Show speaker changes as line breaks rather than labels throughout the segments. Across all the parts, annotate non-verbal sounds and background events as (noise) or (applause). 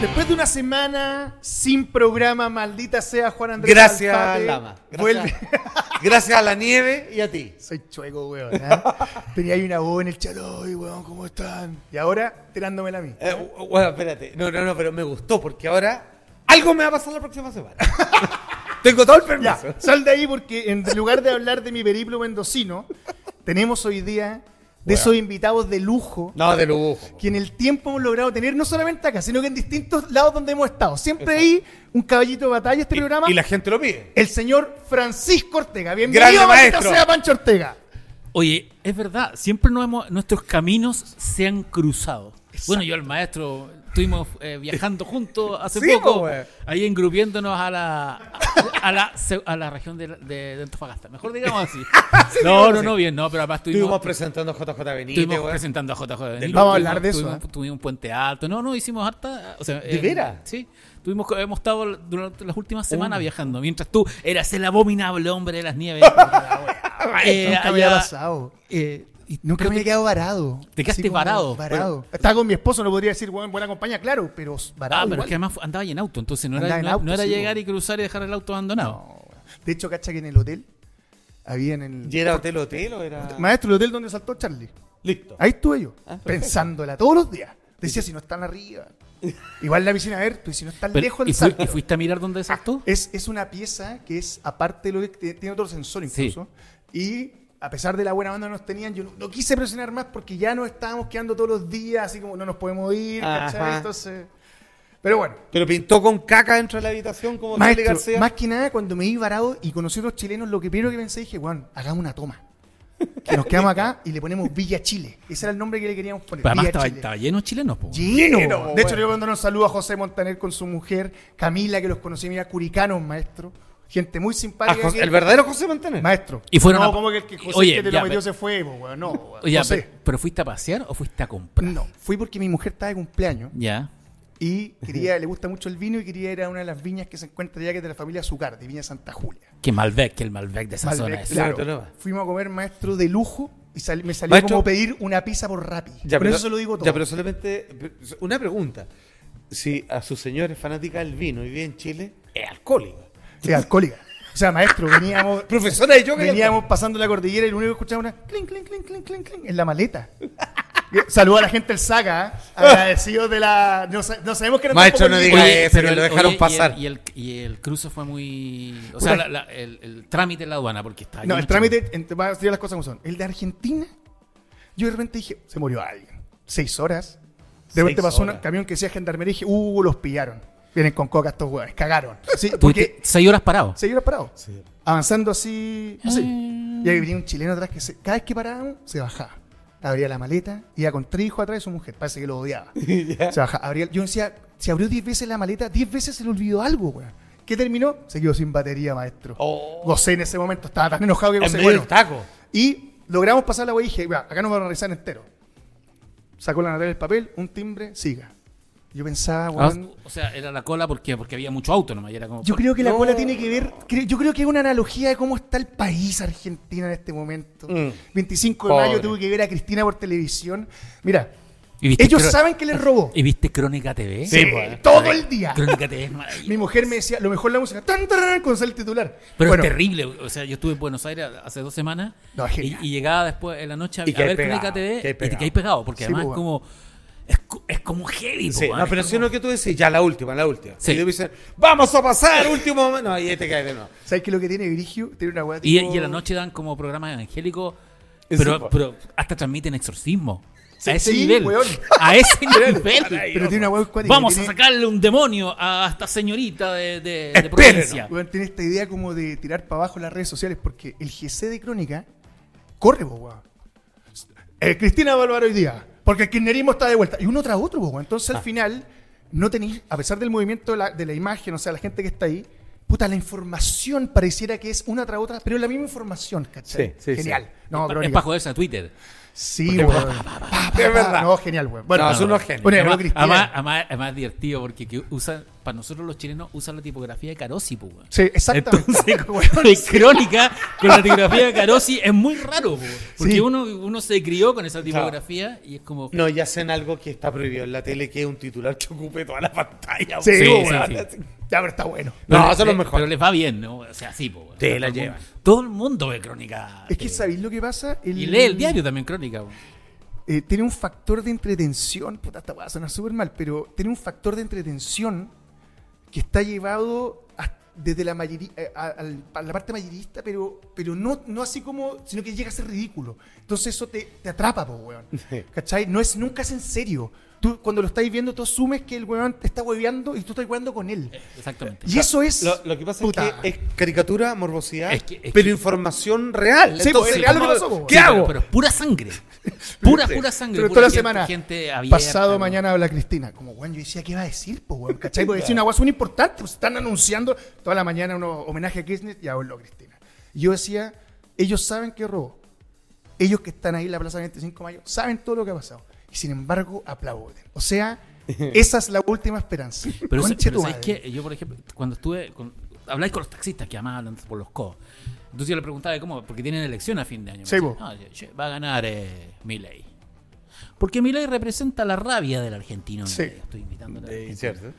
Después de una semana sin programa, maldita sea Juan Andrés.
Gracias,
Alfate,
Lama. Gracias.
Vuelve.
Gracias a la nieve y a ti.
Soy chueco, weón. ¿eh? (laughs) Tenía ahí una voz en el chat. Ay, weón, ¿cómo están? Y ahora tirándomela a mí.
Eh, bueno, espérate. No, no, no, pero me gustó porque ahora algo me va a pasar la próxima semana. (laughs) Tengo todo el permiso.
Ya, sal de ahí porque en lugar de hablar de mi periplo mendocino, tenemos hoy día de esos invitados de lujo
No, de lujo.
que en el tiempo hemos logrado tener no solamente acá, sino que en distintos lados donde hemos estado. Siempre hay un caballito de batalla este programa.
Y la gente lo pide.
El señor Francisco Ortega. Bienvenido,
maestro.
sea Pancho Ortega.
Oye, es verdad, siempre nos hemos, nuestros caminos se han cruzado. Bueno, yo el maestro estuvimos eh, viajando juntos hace
Sí,
poco,
po, güey.
ahí engrupiéndonos a la a la, a la región de, de, de Antofagasta. Mejor digamos así. (laughs) no, no, no, bien, no, pero además
Estuvimos
estuvimos,
presentando a JJ Benítez,
estuvimos
weón.
presentando a JJ Benítez.
Vamos a hablar de eso,
Tuvimos,
¿eh?
tuvimos un puente alto. No, no, hicimos harta. O sea,
¿De veras?
Sí. Tuvimos, hemos estado durante las últimas semanas
Oh.
viajando. Mientras tú eras el abominable hombre de las nieves. (laughs) eh,
había
allá,
pasado.
eh, y-
Nunca
pero
me he quedado varado.
Te quedaste varado.
Varado. Estaba con mi esposo, no podría decir buena compañía, claro, pero varado.
Ah, pero
igual.
es que además andaba ahí en auto, entonces no
Andaba
era,
en
no,
auto,
no era
sí,
llegar y cruzar y dejar el auto abandonado.
No, de hecho, cacha que en el hotel había en el.
¿Y era hotel hotel o era.?
Maestro, el hotel donde saltó Charlie.
Listo.
Ahí estuve yo,
Ah,
pensándola todos los días. Decía, si no están arriba. Igual la piscina, a ver, pues si no están
Pero-
lejos
¿y,
del
fui-
salto.
y fuiste a mirar dónde saltó?
Es, es una pieza que es, aparte de lo que tiene otro sensor incluso. Y a pesar de la buena banda que nos tenían, yo no, no quise presionar más porque ya nos estábamos quedando todos los días, así como no nos podemos ir, ¿cachai? Entonces. Pero bueno,
Pero pintó con caca dentro de la habitación como
maestro,
García.
más que nada cuando me vi varado y conocí a otros chilenos, lo que primero que pensé dije, bueno, hagamos una toma. Que nos quedamos acá y le ponemos Villa Chile. Ese era el nombre que le queríamos poner.
Pero además
Villa
estaba,
Chile.
estaba lleno de chilenos. po.
Lleno.
Lleno,
de hecho,
bueno.
le voy a mandar un saludo a José Montaner con su mujer, Camila, que los conocí, mira, curicanos, maestro. Gente muy
Ah,
simpática.
José-
que-
el verdadero José Montaner.
Maestro.
Y fueron
no,
a-
como que el que José
Oye,
que te
ya,
lo metió
pero-
se fue, po, weón. No, weón. (laughs)
Oye,
José.
pero, pero fuiste a pasear o fuiste a comprar?
No, fui porque mi mujer estaba de cumpleaños
Ya.
y quería, le gusta mucho el vino y quería ir a una de las viñas que se encuentra ya que es de la familia Azucar, de Viña Santa Julia.
Que Malbec, que el Malbec de esa
Malbec,
zona es.
claro.
Claro.
Fuimos a comer maestro de lujo y sal- me salió
Maestro-
como pedir una pizza por Rappi.
Ya,
por eso se lo digo todo.
Ya, pero solamente. Una pregunta. Si a su señor es fanática del vino y vive en Chile, es alcohólica.
Sí, alcohólica. O sea, maestro, veníamos, (laughs)
Profesora de yoga
veníamos pasando la cordillera y lo único que escuchaba era clink, clink, clink, clink, clink, clink en la maleta. Saludo a la gente del Saga, ¿eh? agradecidos de la. No, sa- no sabemos que era
Maestro, no diga
Oye,
eso, que lo dejaron
oye, y el-
pasar.
Y el, y el cruce fue muy. O sea, la- la- el, el trámite en la aduana, porque está.
No, el trámite, entre- voy a decir las cosas como son. El de Argentina, yo de repente dije, se murió alguien. Seis horas. De repente pasó un camión que decía gendarmería y dije, uh, los pillaron. Vienen con coca estos hueones, cagaron. Sí, porque
seis horas parado.
se iba parado.
Sí.
Avanzando así, así.
Mm.
Y ahí venía un chileno atrás que se- cada vez que parábamos, se bajaba. Abría la maleta, iba con tres hijos atrás de su mujer. Parece que lo odiaba. (laughs) Se bajaba. abría- yo decía, si abrió diez veces la maleta, diez veces se le olvidó algo, weón. ¿Qué terminó? Se quedó sin batería, maestro.
Oh.
Gocé en ese momento, estaba tan enojado que
En
gocé.
medio
Bueno,
del taco.
y logramos pasar la wea y dije, "Vea, acá nos van a revisar entero. Sacó la Natalia el papel, un timbre, siga. Yo pensaba,
Ah,
weón,
o sea, era la cola porque, porque había mucho auto nomás. era como,
yo creo que la
No.
cola tiene que ver, yo creo que es una analogía de cómo está el país Argentina en este momento.
Mm.
25 de
Pobre.
mayo tuve que ver a Cristina por televisión. Mira,
¿Y viste
ellos saben que les robó.
¿Y viste Crónica TV?
Sí,
Sí, todo el día.
Crónica TV es maravilloso.
Mi mujer me decía, lo mejor la música, tan, tan, con el titular.
Pero
Bueno,
es terrible. O sea, yo estuve en Buenos Aires hace dos semanas
No, es
y, y llegaba después en la noche a,
Y
a ver
pegado,
Crónica TV
que
y te caes pegado porque
Sí,
además
pues,
es como. Es, es como heavy.
Sí,
po,
no, pero si es lo que tú decís, ya la última, la última.
Sí.
Y te dicen, vamos a pasar, último momento. No, ahí te caes de nuevo.
¿Sabes qué es lo que tiene Virigio? Tiene una weá
Y,
tipo-
y en la noche dan como programas evangélicos, pero, pero hasta transmiten exorcismo.
Sí,
a ese
sí,
nivel.
weón.
A ese (laughs) nivel.
Pero tiene una cuática,
Vamos a sacarle un demonio a esta señorita de, de, de provincia.
Weón, tiene esta idea como de tirar para abajo las redes sociales porque el GC de Crónica corre, weón. Eh, Cristina Bárbaro hoy día, porque el kirchnerismo está de vuelta. Y uno tras otro, weón. Entonces
Ah.
al final no tenéis, a pesar del movimiento de la, de la imagen, o sea, la gente que está ahí, puta, la información pareciera que es una tras otra, pero es la misma información, ¿cachai?
Sí, sí,
Genial.
sí.
No,
es para joderse a Twitter.
Sí, pa,
Es verdad.
No, genial, weón. Bueno,
No,
no,
son unos genios.
Bueno,
Además, además, además- además es divertido porque que usan, para nosotros los chilenos usan la tipografía de Carosi, pues, weón.
Sí, exactamente.
Entonces, (laughs) crónica con la tipografía de Carosi es muy raro, po, porque
Sí.
uno, uno se crió con esa tipografía y es como.
No, y hacen algo que está prohibido en la tele, que es un titular que ocupe toda la pantalla.
Sí,
sí,
Ya, pero está bueno.
No,
Pero
son
le-
los mejores.
Pero les va bien, ¿no? O sea, sí, po, weón.
Sí,
Todo
la
el
llevan.
mundo- Todo el mundo ve crónica.
Es que, ¿sabéis lo que pasa?
Y lee el diario también, crónica.
eh, tiene un factor de entretención, puta, esta va a sonar súper mal, pero tiene un factor de entretención que está llevado a- desde la mayoría, eh, a, la parte mayorista, pero, pero no, no así como, sino que llega a ser ridículo. Entonces eso te, te atrapa, po, weón. (laughs) ¿Cachai? No es, nunca es en serio. Tú, cuando lo estáis viendo, tú asumes que el weón te está hueveando y tú estás hueveando con él.
Exactamente.
Y eso es...
Lo, lo que pasa
puta.
es que es caricatura, morbosidad,
Es que- es
pero
que-
información real.
Sí, pues, es real lo que
¿cómo-
pasó, po.
¿Qué
Sí,
hago?
Pero, pero es pura sangre. (laughs) Pura, pura sangre.
Pero
pura
toda la
gente-
semana,
Gente abierta,
pasado mañana habla Cristina. Como, weón, yo decía, ¿qué va a decir, po, weón? (laughs) ¿Cachai? Porque decir una guasa muy importante, pues están anunciando toda la mañana un homenaje a Kirchner y habló Cristina. Y yo decía, ellos saben que robó. Ellos que están ahí en la Plaza 25 de Mayo saben todo lo que ha pasado. Y sin embargo, aplauden. O sea, (laughs) esa es la última esperanza.
Pero,
Conche
pero ¿sabes qué? Yo, por ejemplo, cuando estuve. Con, habláis con los taxistas que además hablan por los codos. Entonces yo le preguntaba de cómo, porque tienen elección a fin de año.
Sí,
decía,
po.
"No, che, va a ganar eh, Milei. Porque Milei representa la rabia del argentino.
Sí.
Estoy
Sí,
argentino.
cierto.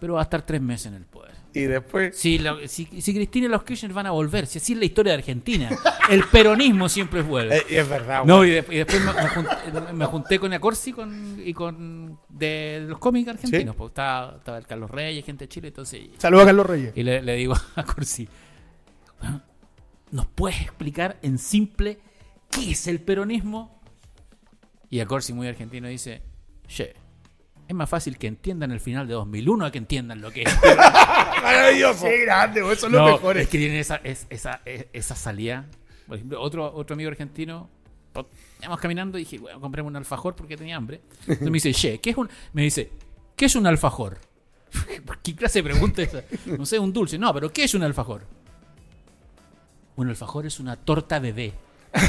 Pero va a estar tres meses en el poder.
Y después.
Si, la- si, si Cristina y los Kirchner van a volver, si así es la historia de Argentina, el peronismo siempre vuelve.
Eh, y es verdad.
No, y, de- y después me, me junté, me junté con Acorsi con, y con de, los cómics argentinos.
Sí.
Pues estaba, estaba el Carlos Reyes, gente de Chile, entonces.
Saludos a Carlos Reyes.
Y le, le digo a Corsi, "Bueno, ¿nos puedes explicar en simple qué es el peronismo? Y a Corsi, muy argentino, dice, che, es más fácil que entiendan el final de 2001 a que entiendan lo que es. (laughs)
Maravilloso.
Qué grande, son los
No,
mejores.
es que tienen esa, es- esa, es- esa salida. Por ejemplo, otro, otro amigo argentino, íbamos caminando y dije, bueno, compremos un alfajor porque tenía hambre. Entonces me dice, che, ¿qué es un...? Me dice, ¿qué es un alfajor? (laughs) ¿Qué clase de pregunta es esa? No sé, un dulce. No, pero ¿qué es un alfajor? Un alfajor es una torta bebé. (laughs)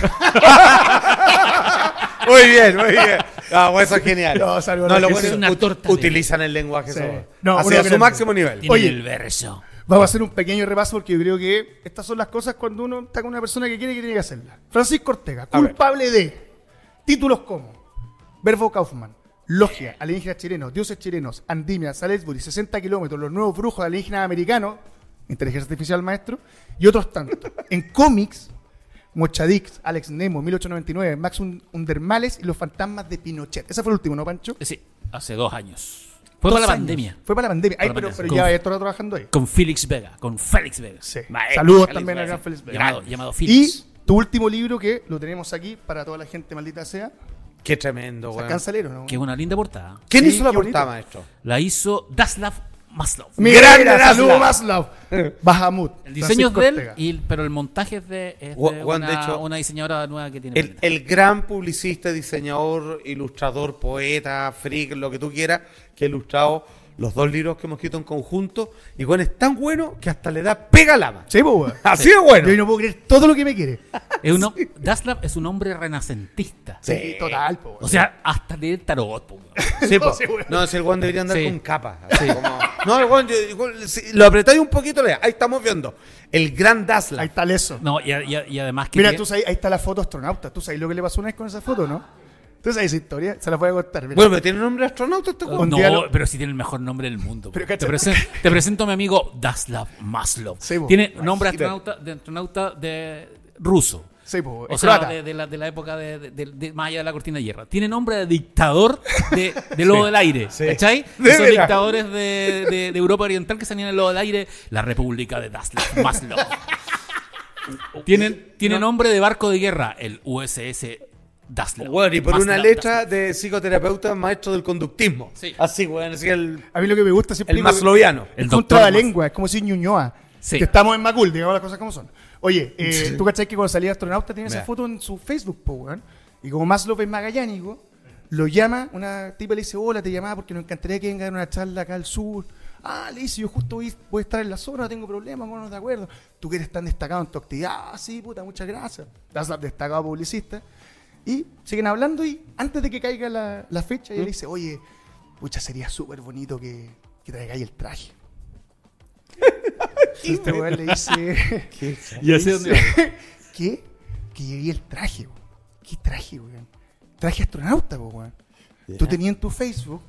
Muy bien, muy bien. Ah, bueno, eso es genial.
No, saludos
No, lo bueno
Es una torta de-
Utilizan el lenguaje
Sí. No,
hacia su
grande.
máximo nivel.
Tiene
Oye.
el verso.
Vamos a hacer un pequeño repaso porque yo creo que estas son las cosas cuando uno está con una persona que quiere que tiene que hacerlas. Francisco Ortega, culpable de títulos como Verbo Kaufman, Logia, alienígenas chilenos, dioses chilenos, Andimia, Salisbury, 60 kilómetros, los nuevos brujos alienígenas americanos, inteligencia artificial maestro, y otros tantos. en cómics, Mochadix, Alex Nemo, 1899, Max Un- Undermales y los fantasmas de Pinochet. Ese fue el último, ¿no, Pancho?
Eh, Sí, hace dos años. Fue
Dos
para la
años.
pandemia.
Fue para la pandemia. Ay, pero, pero ya esto trabajando ahí.
Con Félix Vega, con Félix Vega.
Sí.
Maestro
Saludos
Félix
también a
Vega.
gran Félix Vega.
Llamado, llamado
Y
Félix.
tu último libro que lo tenemos aquí para toda la gente maldita sea,
Qué tremendo,
o sea,
weón.
cancelero, ¿no?
Que es una linda portada.
¿Quién
Sí,
hizo la
bonito.
portada, maestro?
La hizo Daslav Maslov.
Mira,
Laszlo.
saludo Maslov. Bahamut.
El diseño es de él,
Ortega.
y, pero el montaje es de, es de
Gua- Juan,
una,
de hecho,
una diseñadora nueva que tiene.
El, el gran publicista, diseñador, ilustrador, poeta, freak, lo que tú quieras, que ha ilustrado los dos libros que hemos escrito en conjunto. Y bueno, es tan bueno que hasta le da pega lama.
Sí, pues. (laughs)
Así de bueno.
Yo no puedo creer todo lo que me quiere. (laughs)
Es uno- Daslav es un hombre renacentista.
Sí, total, po,
O sea, hasta leer tarot. po. (laughs)
Sí,
No,
po.
sí, bueno.
No, si el guan debería andar
Sí.
con capa. así como- No, el igual, si lo apretáis un poquito, lea. Ahí estamos viendo. El gran Dazzler.
Ahí está eso.
No, y, y- y además que.
Mira,
tiene-
tú sabes, ahí está la foto astronauta. ¿Tú sabes lo que le pasó una vez con esa foto, no? ¿Tú sabes esa historia? Se la voy a contar. mira.
Bueno, pero tiene nombre de astronauta este
no, pero sí tiene el mejor nombre del mundo.
Pero
po. te,
cacha-
presen- te presento a mi amigo Daslav Maslov.
Sí, po.
tiene nombre astronauta, de astronauta de ruso.
Sí, pues,
O sea, de, de la, de la época de, de- de- de- más allá de la cortina de hierro. Tiene nombre de dictador de, de lobo del aire.
sí.
¿Cachai?
De
Esos
veras.
dictadores de, de- de Europa Oriental que salían en el lobo del aire. La República de Daslav Maslov. (laughs) tiene tiene nombre de barco de guerra. El USS Daslav.
Bueno, y por una letra de psicoterapeuta maestro del conductismo.
Sí.
Así, weón, así el,
A mí lo que me gusta siempre...
el masloviano.
El
es un trabalengua, es como decir Ñuñoa.
Sí.
Que estamos en Macul, digamos las cosas como son. Oye, eh, ¿tú cachai que cuando salía astronauta tiene esa foto en su Facebook, po, weón? Y como más López Magallánico, lo llama, una tipa le dice, hola, te llamaba porque nos encantaría que venga a dar una charla acá al sur, Ah, le dice, yo justo voy, voy a estar en la zona, no tengo problema, no de acuerdo. Tú que eres tan destacado en tu actividad. Ah, sí, puta, muchas gracias. Daslab, destacado publicista. Y siguen hablando y antes de que caiga la, la fecha, ella le dice, oye, pucha, sería súper bonito que, que traigáis el traje. (laughs) y este weón le dice, (laughs)
Y así (laughs)
¿qué? Que llevé el traje, weón. ¿Qué traje, weón? Traje astronauta, po, weón. Tú tenías en tu Facebook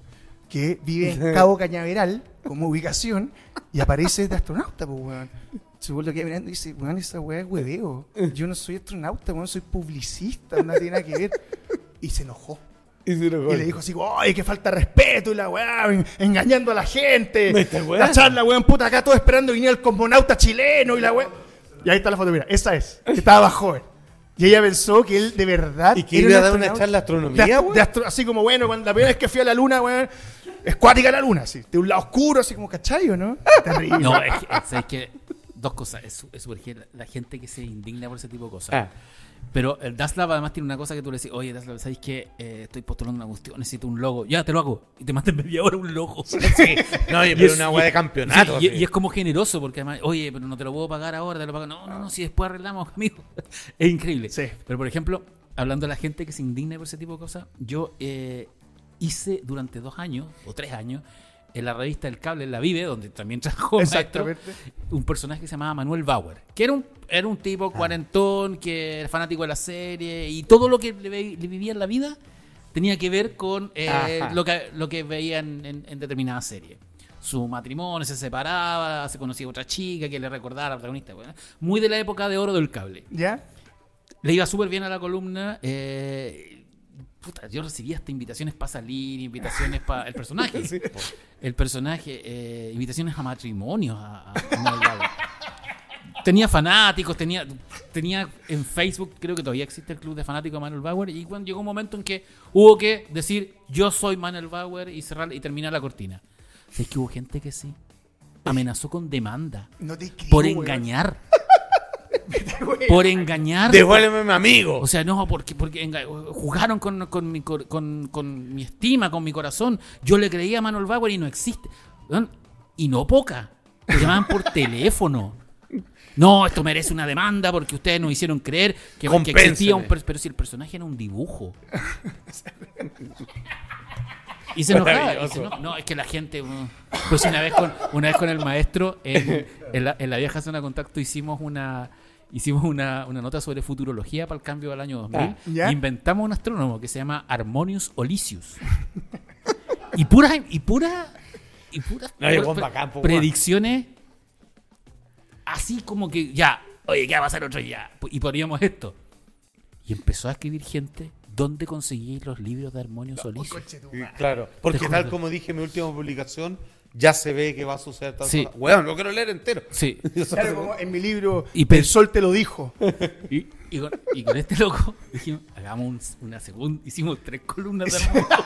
que vive en Cabo Cañaveral como ubicación y apareces de astronauta, pues, weón. Se vuelve que mirando y dice, weón, esa weá es hueveo. Yo no soy astronauta, weón, soy publicista, no tiene nada que ver. Y se enojó.
Y se enojó.
Y le dijo así, ¡ay, que falta de respeto! Y la weá, en- engañando a la gente. La charla, weón, puta, acá todo esperando que viniera el cosmonauta chileno y la weá. Y ahí está la foto, mira, esa es, que estaba joven. Y ella pensó que él de verdad.
¿Y que iba a dar una charla de astronomía,
De astro- así como, bueno, cuando la primera vez que fui a la luna, weón, es cuática la luna, así, de un lado oscuro, así como, ¿cachai o no? Terrible.
No, es que, es- es que dos cosas. Es, súper heavy la gente que se indigna por ese tipo de cosas.
Ah.
Pero el Daslab además tiene una cosa que tú le decís, oye, Daslab, ¿sabes qué? Eh, estoy postulando una cuestión, necesito un logo. Ya, te lo hago. Y te mandan (laughs) media hora un logo.
Sí. (laughs) No, oye,
Y
pero
es-
una weá de campeonato.
sí, y,
así.
y es como generoso, porque además, oye, pero no te lo puedo pagar ahora, te lo pago. No, no, no, si después arreglamos, (laughs) amigo. es increíble.
Sí.
Pero por ejemplo, hablando de la gente que se indigna por ese tipo de cosas, yo eh, hice durante dos años o tres años en la revista El Cable en la Vive, donde también (laughs) trabajó maestro, un personaje que se llamaba Manuel Bauer, que era un, era un tipo cuarentón, que era fanático de la serie, y todo lo que le, vivía en la vida tenía que ver con eh, lo, que, lo que veía en, en, determinada serie. Su matrimonio, se separaba, se conocía otra chica que le recordaba a la protagonista. bueno, muy de la época de oro del cable.
¿Ya?
Le iba súper bien a la columna. eh, puta, yo recibía hasta invitaciones para salir, invitaciones para el personaje. (laughs) El personaje, eh, invitaciones a matrimonios. A, a- a Manuel Bauer. tenía fanáticos, tenía, tenía en Facebook, creo que todavía existe el club de fanáticos de Manuel Bauer. Y cuando llegó un momento en que hubo que decir yo soy Manuel Bauer y cerrar y terminar la cortina. Es que hubo gente que sí. Amenazó con demanda
No te creo,
por engañar. (laughs) por engañar.
Devuélveme a mi amigo.
O sea, no, porque, porque jugaron con, con mi, con, con mi estima, con mi corazón. Yo le creía a Manuel Bauer y no existe. Y no poca. Te llamaban por (laughs) teléfono. No, esto merece una demanda porque ustedes nos hicieron creer que, que existía un... per- Pero si el personaje era un dibujo. (laughs) Y se enojaba. y se no, es que la gente... uh, Pues una vez con, una vez con el maestro, en, en la, en la vieja zona de contacto hicimos una... Hicimos una, una nota sobre futurología para el cambio del año 2000.
Ah,
¿ya?
Inventamos un astrónomo que se llama Harmonius Olisius. y pura y pura y puras
No,
pre- predicciones así como que ya, oye, ¿qué va a pasar otro día? Y poníamos esto. Y empezó a escribir gente dónde conseguir los libros de
Sí,
madre.
Claro, porque tal como dije en mi última publicación, ya se ve que va a suceder tal
Sí.
cosa. Weón, lo quiero leer entero.
Sí. (laughs)
Claro, como en mi libro,
Y
El Sol te lo dijo.
Y, y con, y con este loco dijimos, hagamos un- una segunda, hicimos tres columnas de Harmonius. (laughs)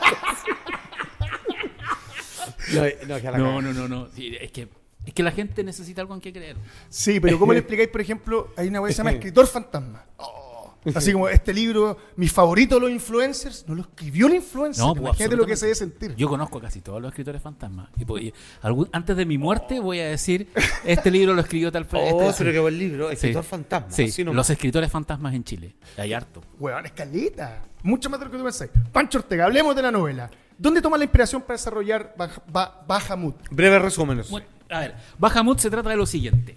No, no,
No, no, no, no. Sí, es que es que la gente necesita algo en qué creer.
Sí, pero ¿cómo le explicáis, por ejemplo, hay una web que se llama (laughs) Escritor Fantasma? Oh, así como este libro, mi favorito de los influencers, no lo escribió el influencer.
No, pues,
Imagínate lo que se debe sentir.
Yo conozco a casi todos los escritores fantasmas. Y, pues, y algún- antes de mi muerte voy a decir, este libro lo escribió tal (laughs)
Oh,
este-
pero qué buen libro. Escritor
Sí.
fantasma.
Sí,
así nomás.
los escritores fantasmas en Chile. Hay harto.
Weón, escaleta. Mucho más de lo que tú pensáis. Pancho Ortega, hablemos de la novela. ¿Dónde toma la inspiración para desarrollar Baj- Ba- Bahamut?
Breves resúmenes.
Bueno, a ver, Bahamut se trata de lo siguiente.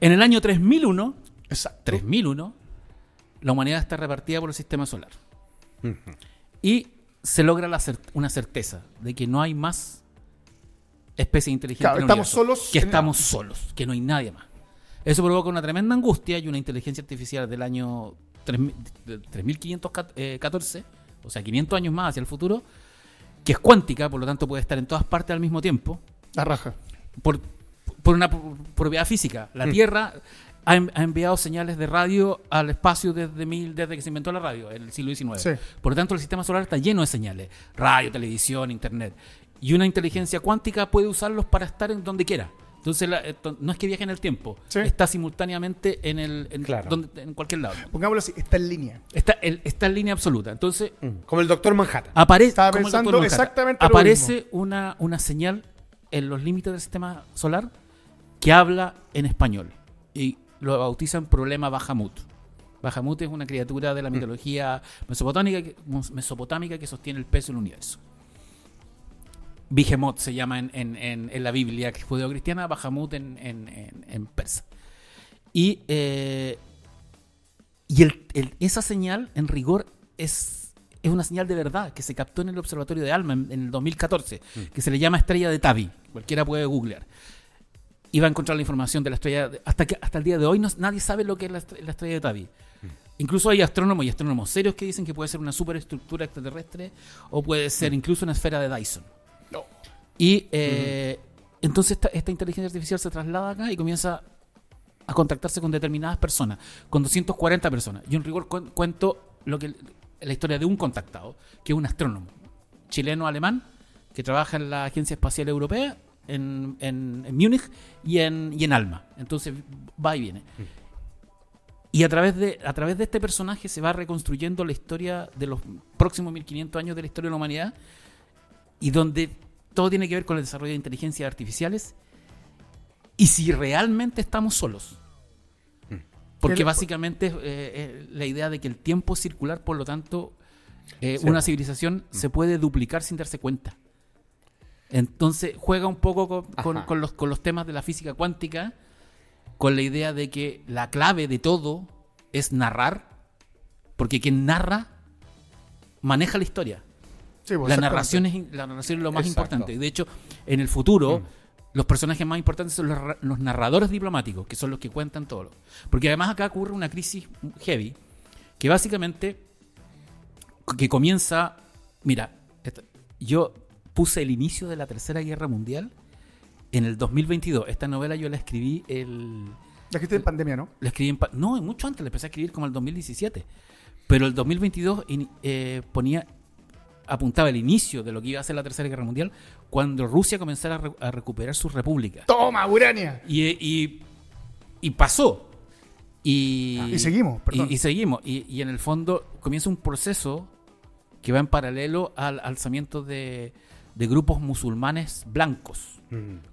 En el año 3001,
Exacto.
3001, la humanidad está repartida por el sistema solar. Y se logra la cer- una certeza de que no hay más especies inteligentes
Claro,
en el
estamos
universo,
solos
Que
en-
estamos solos, que no hay nadie más. Eso provoca una tremenda angustia y una inteligencia artificial del año 3000 de 3514, o sea, 500 años más hacia el futuro, que es cuántica, por lo tanto puede estar en todas partes al mismo tiempo
La raja.
por, por una pro- propiedad física. La Tierra ha, en- ha enviado señales de radio al espacio desde, mil, desde que se inventó la radio, en el siglo XIX.
Sí.
Por lo tanto, el sistema solar está lleno de señales. Radio, televisión, internet. Y una inteligencia cuántica puede usarlos para estar en donde quiera. Entonces, la- no es que viaje en el tiempo.
Sí.
Está simultáneamente en, el, en,
Claro.
donde- en cualquier lado.
Pongámoslo así, está en línea.
Está, el- está en línea absoluta. Entonces,
Mm, Como el doctor Manhattan.
Aparece,
Estaba pensando.
Manhattan,
exactamente lo
aparece una, una señal en los límites del sistema solar que habla en español. Y lo bautizan problema Bahamut. Bahamut es una criatura de la mitología mesopotámica que, mesopotámica que sostiene el peso del universo. Behemoth se llama en, en- en- en la Biblia judeocristiana, Bahamut en, en- en- en persa. Y, eh, y el- el- esa señal, en rigor, es, es una señal de verdad que se captó en el Observatorio de Alma en, en el 2014, que se le llama Estrella de Tabi. Cualquiera puede googlear. Iba a encontrar la información de la estrella. de- hasta, que, hasta el día de hoy no- nadie sabe lo que es la, estre- la estrella de Tabi. Incluso hay astrónomos y astrónomos serios que dicen que puede ser una superestructura extraterrestre o puede ser incluso una esfera de Dyson.
No.
Y eh, entonces esta, esta inteligencia artificial se traslada acá y comienza a contactarse con determinadas personas, con 240 personas. Yo en rigor cuen- cuento lo que la historia de un contactado, que es un astrónomo chileno-alemán que trabaja en la Agencia Espacial Europea, en, en- en Múnich y en, y en Alma. Entonces va y viene. Y a través, de, a través de este personaje se va reconstruyendo la historia de los próximos 1500 años de la historia de la humanidad y donde todo tiene que ver con el desarrollo de inteligencias artificiales y si realmente estamos solos. Porque
Tiene-
básicamente eh, eh, la idea de que el tiempo es circular, por lo tanto, eh,
Sí.
una civilización se puede duplicar sin darse cuenta. Entonces juega un poco con, con-
Ajá.
con los, con los temas de la física cuántica, con la idea de que la clave de todo es narrar, porque quien narra maneja la historia.
Sí, pues,
La narración, es, la narración es lo más
Exacto.
importante. De hecho, en el futuro, los personajes más importantes son los, ra- los narradores diplomáticos, que son los que cuentan todo. lo- Porque además acá ocurre una crisis heavy, que básicamente que comienza, mira, esta- yo puse el inicio de la Tercera Guerra Mundial en el 2022. Esta novela yo la escribí el
La que en pandemia, ¿no?
la escribí en no, mucho antes, la empecé a escribir como el 2017. Pero el 2022 in- eh, ponía apuntaba el inicio de lo que iba a ser la Tercera Guerra Mundial cuando Rusia comenzara a, re- a recuperar sus repúblicas.
¡Toma, Urania!
Y, y, y pasó. Y,
Y seguimos, perdón.
Y, y seguimos. Y, y en el fondo comienza un proceso que va en paralelo al alzamiento de, de grupos musulmanes blancos.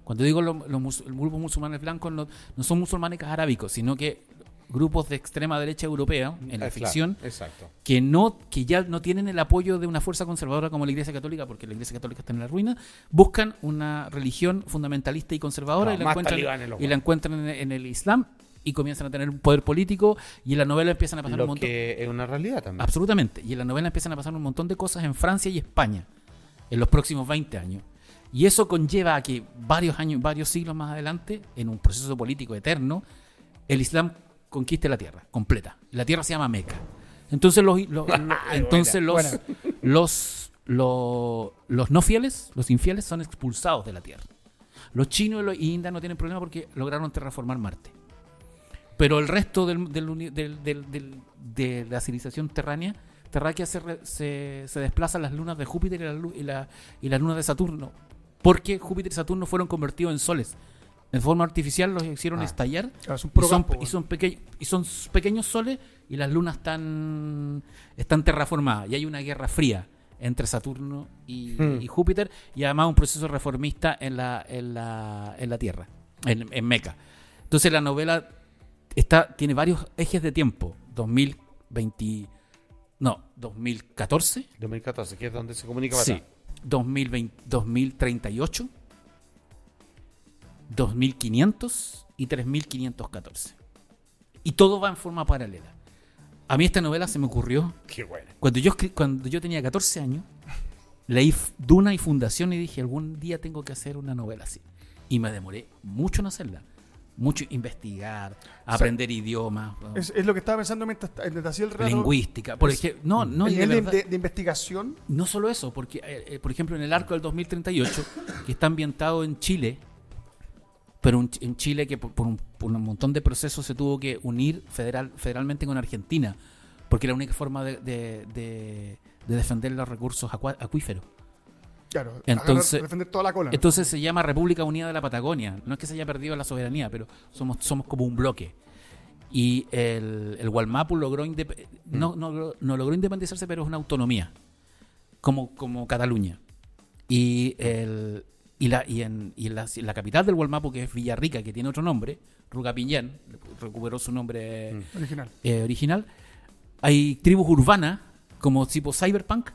Cuando digo lo- los mus- grupos musulmanes blancos, no, no son musulmanes arábicos, sino que grupos de extrema derecha europea, en la ficción,
Exacto.
que no que ya no tienen el apoyo de una fuerza conservadora como la Iglesia Católica, porque la Iglesia Católica está en la ruina, buscan una religión fundamentalista y conservadora y, la encuentran,
los
y la encuentran en, en el Islam y comienzan a tener un poder político y en la novela empiezan a pasar un
Lo
montón
que es una realidad también.
absolutamente y en la novela empiezan a pasar un montón de cosas en Francia y España en los próximos 20 años. Y eso conlleva a que varios años, varios siglos más adelante, en un proceso político eterno, el Islam conquiste la tierra completa. La tierra se llama Meca. Entonces los, los- (laughs) los- entonces los, los, los, los no fieles, los infieles, son expulsados de la tierra. Los chinos y los indios no tienen problema porque lograron terraformar Marte. Pero el resto del, del uni- del- del- del- de la civilización terránea, terráquea se, re- se, se desplaza a las lunas de Júpiter y, la lu- y, la- y las lunas de Saturno. Porque Júpiter y Saturno fueron convertidos en soles. En forma artificial los hicieron
Ah.
estallar
Claro, es un
y son,
campo,
y son peque- y son s- pequeños soles y las lunas están, están terraformadas. Y hay una guerra fría entre Saturno y,
Hmm.
y Júpiter y además un proceso reformista en la, en la, en la Tierra, en, en Meca. Entonces la novela está, tiene varios ejes de tiempo. 2020, no, 2014,
2014, que es donde se comunica
sí,
atrás.
2020, 2038, 2500 y 3514. Y todo va en forma paralela. A mí esta novela se me ocurrió
Qué bueno.
cuando yo, cuando yo tenía 14 años, leí Duna y Fundación y dije, algún día tengo que hacer una novela así. Y me demoré mucho en hacerla. Mucho investigar, aprender idiomas.
Es, es lo que estaba pensando mientras, mientras hacía el relato.
lingüística. Por ejemplo, no, no,
el
de
nivel de,
verdad-
de- de investigación.
no solo eso, porque, eh, eh, por ejemplo, en el arco del 2038, que está ambientado en Chile, pero un- en Chile que por, por un, por un montón de procesos se tuvo que unir federal, federalmente con Argentina, porque era la única forma de, de- de- de defender los recursos acuíferos.
Claro,
Entonces-
agarrar- defender toda la cola. ¿no?
Entonces se llama República Unida de la Patagonia. No es que se haya perdido la soberanía, pero somos, somos como un bloque. Y el, el Gualmapu logró indep- no, no, no logró independizarse, pero es una autonomía, como, como Cataluña. Y el, Y, la, y, en, y en la, la capital del Gualmapu, que es Villarrica, que tiene otro nombre, Rugapiñán, recuperó su nombre
Mm.
Original.
eh, original, hay tribus urbanas, como tipo cyberpunk,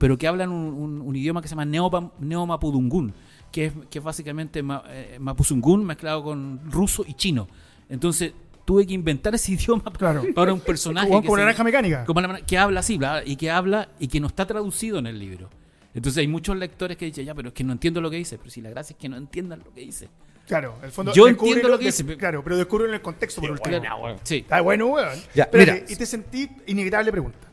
pero que hablan un, un- un idioma que se llama Neopa- Neomapudungun, que es, que es básicamente ma- eh, Mapuzungún mezclado con ruso y chino. Entonces tuve que inventar ese (laughs) idioma
Claro.
para un personaje
Como,
que,
como
se-
naranja mecánica.
como la- que habla así, bla, y que habla y que no está traducido en el libro. Entonces hay muchos lectores que dicen, ya, pero es que no entiendo lo que dice. Pero si la gracia es que no entiendan lo que dice.
Claro, el fondo.
Yo entiendo lo que dice, pero-
Claro, pero descubren el contexto por último.
Sí.
Está bueno, weón.
Mira.
y te sentí inevitable pregunta.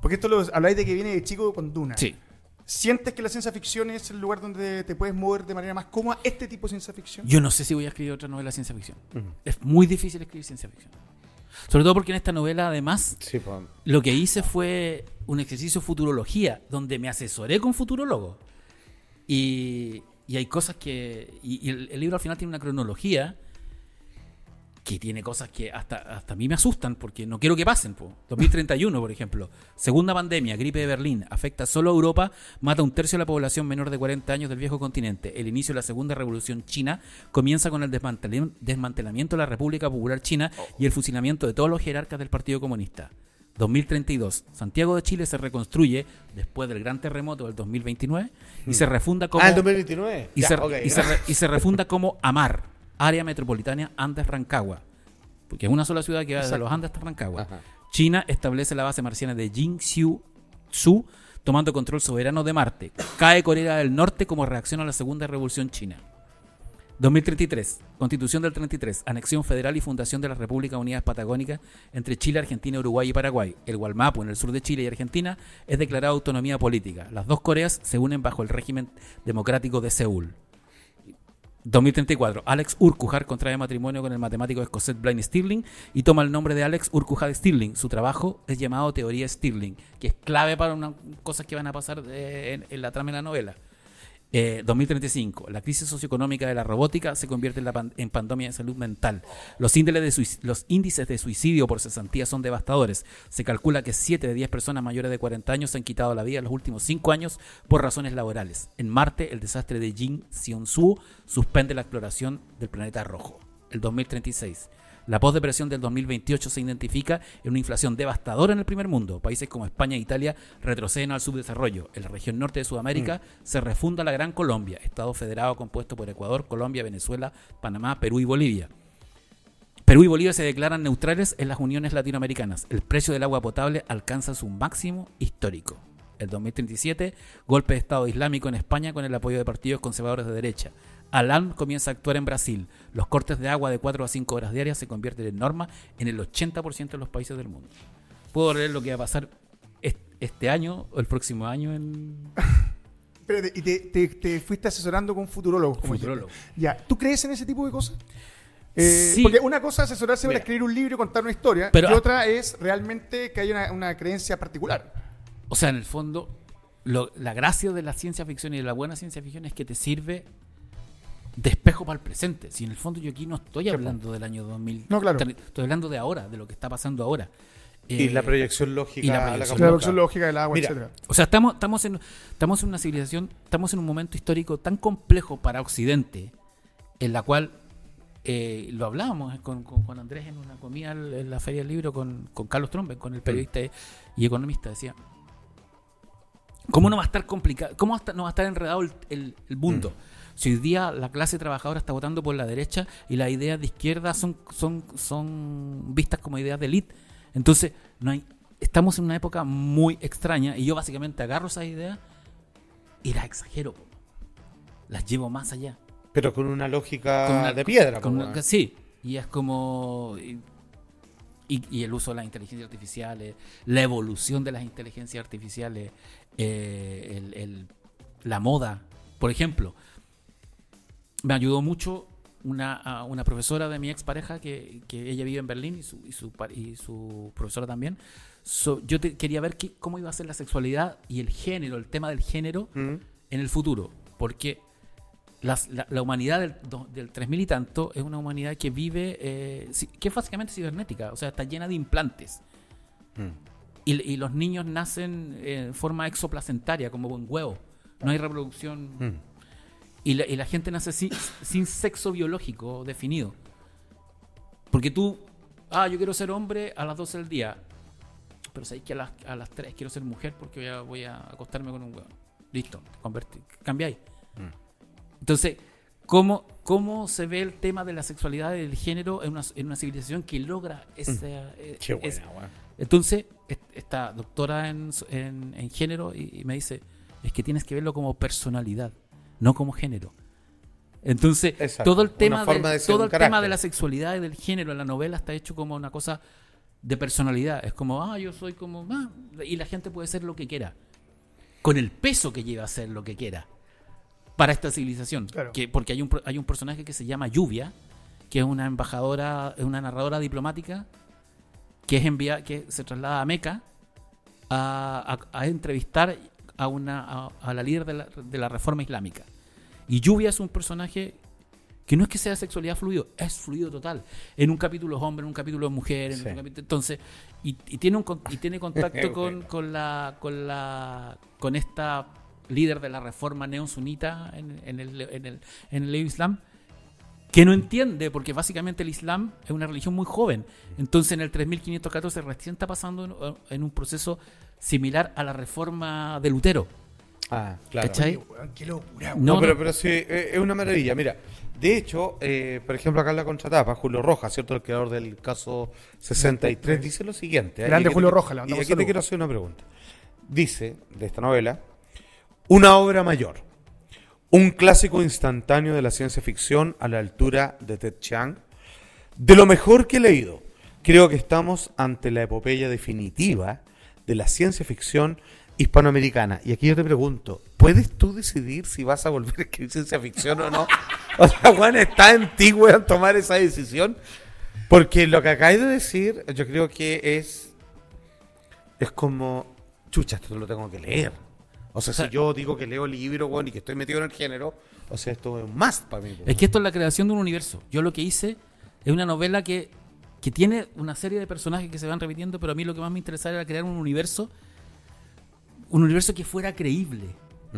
Porque esto lo habláis de que viene de chico con Duna.
Sí.
¿Sientes que la ciencia ficción es el lugar donde te puedes mover de manera más cómoda este tipo de ciencia ficción?
Yo no sé si voy a escribir otra novela de ciencia ficción. Es muy difícil escribir ciencia ficción. Sobre todo porque en esta novela, además,
Sí, pues.
lo que hice fue un ejercicio de futurología, donde me asesoré con futurólogos. Y, y hay cosas que. Y, y el, el libro al final tiene una cronología que tiene cosas que hasta, hasta a mí me asustan porque no quiero que pasen. po. 2031, por ejemplo. Segunda pandemia, gripe de Berlín, afecta solo a Europa, mata un tercio de la población menor de 40 años del viejo continente. El inicio de la segunda revolución china comienza con el desmantelamiento de la República Popular China y el fusilamiento de todos los jerarcas del Partido Comunista. 2032. Santiago de Chile se reconstruye después del gran terremoto del 2029 y se refunda como
Ah, el 2029.
y,
Ya,
se, y se refunda como AMAR, Área Metropolitana Andes-Rancagua. Porque es una sola ciudad que va desde los Andes hasta Rancagua.
Ajá.
China establece la base marciana de Jingxiu Su, tomando control soberano de Marte. Cae Corea del Norte como reacción a la segunda revolución china. 2033. Constitución del 33. Anexión federal y fundación de las Repúblicas Unidas Patagónicas entre Chile, Argentina, Uruguay y Paraguay. El Gualmapu, en el sur de Chile y Argentina, es declarada autonomía política. Las dos Coreas se unen bajo el régimen democrático de Seúl. 2034. Alex Urquhart contrae matrimonio con el matemático escocés Blaine Stirling y toma el nombre de Alex Urquhart Stirling. Su trabajo es llamado Teoría Stirling, que es clave para unas cosas que van a pasar eh, en, en la trama de la novela. Eh, 2035. La crisis socioeconómica de la robótica se convierte en, la pan- en pandemia de salud mental. Los índices, de los índices de suicidio por cesantía son devastadores. Se calcula que 7 de 10 personas mayores de 40 años se han quitado la vida en los últimos 5 años por razones laborales. En Marte, el desastre de Jin Sion-su suspende la exploración del planeta rojo. El 2036. La posdepresión del 2028 se identifica en una inflación devastadora en el primer mundo. Países como España e Italia retroceden al subdesarrollo. En la región norte de Sudamérica se refunda la Gran Colombia, Estado federado compuesto por Ecuador, Colombia, Venezuela, Panamá, Perú y Bolivia. Perú y Bolivia se declaran neutrales en las uniones latinoamericanas. El precio del agua potable alcanza su máximo histórico. El 2037, golpe de Estado Islámico en España con el apoyo de partidos conservadores de derecha. Alam comienza a actuar en Brasil. Los cortes de agua de 4 a 5 horas diarias se convierten en norma en el 80% de los países del mundo. Puedo leer lo que va a pasar est- este año o el próximo año en (laughs)
Espérate, y te, te- te fuiste asesorando con futurólogos. como dijiste.
Futurólogos.
Ya, ¿tú crees en ese tipo de cosas? Eh,
Sí.
Porque una cosa es asesorarse
Mira.
para escribir un libro y contar una historia,
Pero-
y otra es realmente que hay una, una creencia particular.
O sea, en el fondo, lo- la gracia de la ciencia ficción y de la buena ciencia ficción es que te sirve de espejo para el presente. Si en el fondo yo aquí no estoy hablando del año 2000,
No, claro.
estoy hablando de ahora, de lo que está pasando ahora.
Y
Eh,
la proyección lógica.
y la
a
proyección
La lógica del agua,
Mira,
etcétera.
O sea, estamos, estamos, en, estamos en una civilización, estamos en un momento histórico tan complejo para Occidente, en la cual eh, lo hablábamos con, con Juan Andrés en una comida en en la Feria del Libro con, con Carlos Trombe, con el periodista y economista. Decía, ¿cómo no va a estar complicado? ¿Cómo va a estar- no va a estar enredado el, el- el mundo? Si hoy día la clase trabajadora está votando por la derecha y las ideas de izquierda son, son, son vistas como ideas de élite, entonces no hay, estamos en una época muy extraña y yo básicamente agarro esas ideas y las exagero. Las llevo más allá.
Pero con una lógica
Con una-
de piedra.
con una- sí, y es como... Y, y- y el uso de las inteligencias artificiales, la evolución de las inteligencias artificiales, eh, el- el- la moda. Por ejemplo, me ayudó mucho una, una profesora de mi expareja que, que ella vive en Berlín y su, y su, y su profesora también. So, yo te- quería ver qué- cómo iba a ser la sexualidad y el género, el tema del género
Mm.
en el futuro. Porque las- la, la humanidad del, del 3000 y tanto es una humanidad que vive, eh, que es básicamente cibernética, o sea, está llena de implantes.
Mm.
Y, y los niños nacen en forma exoplacentaria, como un huevo. No hay reproducción.
Mm.
y la, y la gente nace sin, sin sexo biológico definido. Porque tú, ah, yo quiero ser hombre a las 12 del día, pero sabéis que a las, a las 3 quiero ser mujer porque voy a, voy a acostarme con un huevo. Listo, cambiáis. Entonces, ¿cómo, ¿cómo se ve el tema de la sexualidad y del género en una, en una civilización que logra esa, eh,
Qué buena,
esa- entonces, est- esta doctora en, en- en género y, y me dice, es que tienes que verlo como personalidad, no como género. Entonces,
Exacto,
todo el tema, de, todo el tema de la sexualidad y del género en la novela está hecho como una cosa de personalidad. Es como, ah, yo soy como, ah, y la gente puede ser lo que quiera, con el peso que lleva a ser lo que quiera para esta civilización.
Claro.
Que, porque hay un, pro- hay un personaje que se llama Lluvia, que es una embajadora, es una narradora diplomática que es envia que se traslada a Meca a, a- a entrevistar a una a, a la líder de la, de la reforma islámica. Y Lluvia es un personaje que no es que sea sexualidad fluido, es fluido total. En un capítulo es hombre, en un capítulo es mujer, en
Sí.
un capítulo- entonces y, y tiene un con- y tiene (laughs) contacto con, con la con la con esta líder de la reforma neosunita en, en el en el en el Islam que no entiende, porque básicamente el Islam es una religión muy joven. Entonces en el 3514 recién está pasando en, en un proceso similar a la reforma de Lutero.
Ah, claro.
¿Cachai?
Qué locura,
No,
No, pero,
no.
pero sí, eh, es una maravilla. Mira, de hecho, eh, por ejemplo, acá en la contratapa, Julio Rojas, ¿cierto? El creador del caso 63, dice lo siguiente. ¿eh?
Grande
Y aquí
Julio
te-
Rojas,
Y
mandamos
aquí te quiero hacer una pregunta. Dice, de esta novela, una obra mayor, un clásico instantáneo de la ciencia ficción a la altura de Ted Chiang, de lo mejor que he leído. Creo que estamos ante la epopeya definitiva de la ciencia ficción hispanoamericana. Y aquí yo te pregunto, ¿puedes tú decidir si vas a volver a escribir ciencia ficción o no? (laughs) O sea, Juan, está en ti, weón, tomar esa decisión. Porque lo que acabas de decir, yo creo que es. Es como. Chucha, esto lo tengo que leer. O sea,
sea,
si yo digo que leo libros, weón, y que estoy metido en el género, o sea, esto es un must para mí.
Es que esto es la creación de un universo. Yo lo que hice es una novela que, que tiene una serie de personajes que se van repitiendo, pero a mí lo que más me interesaba era crear un universo, un universo que fuera creíble.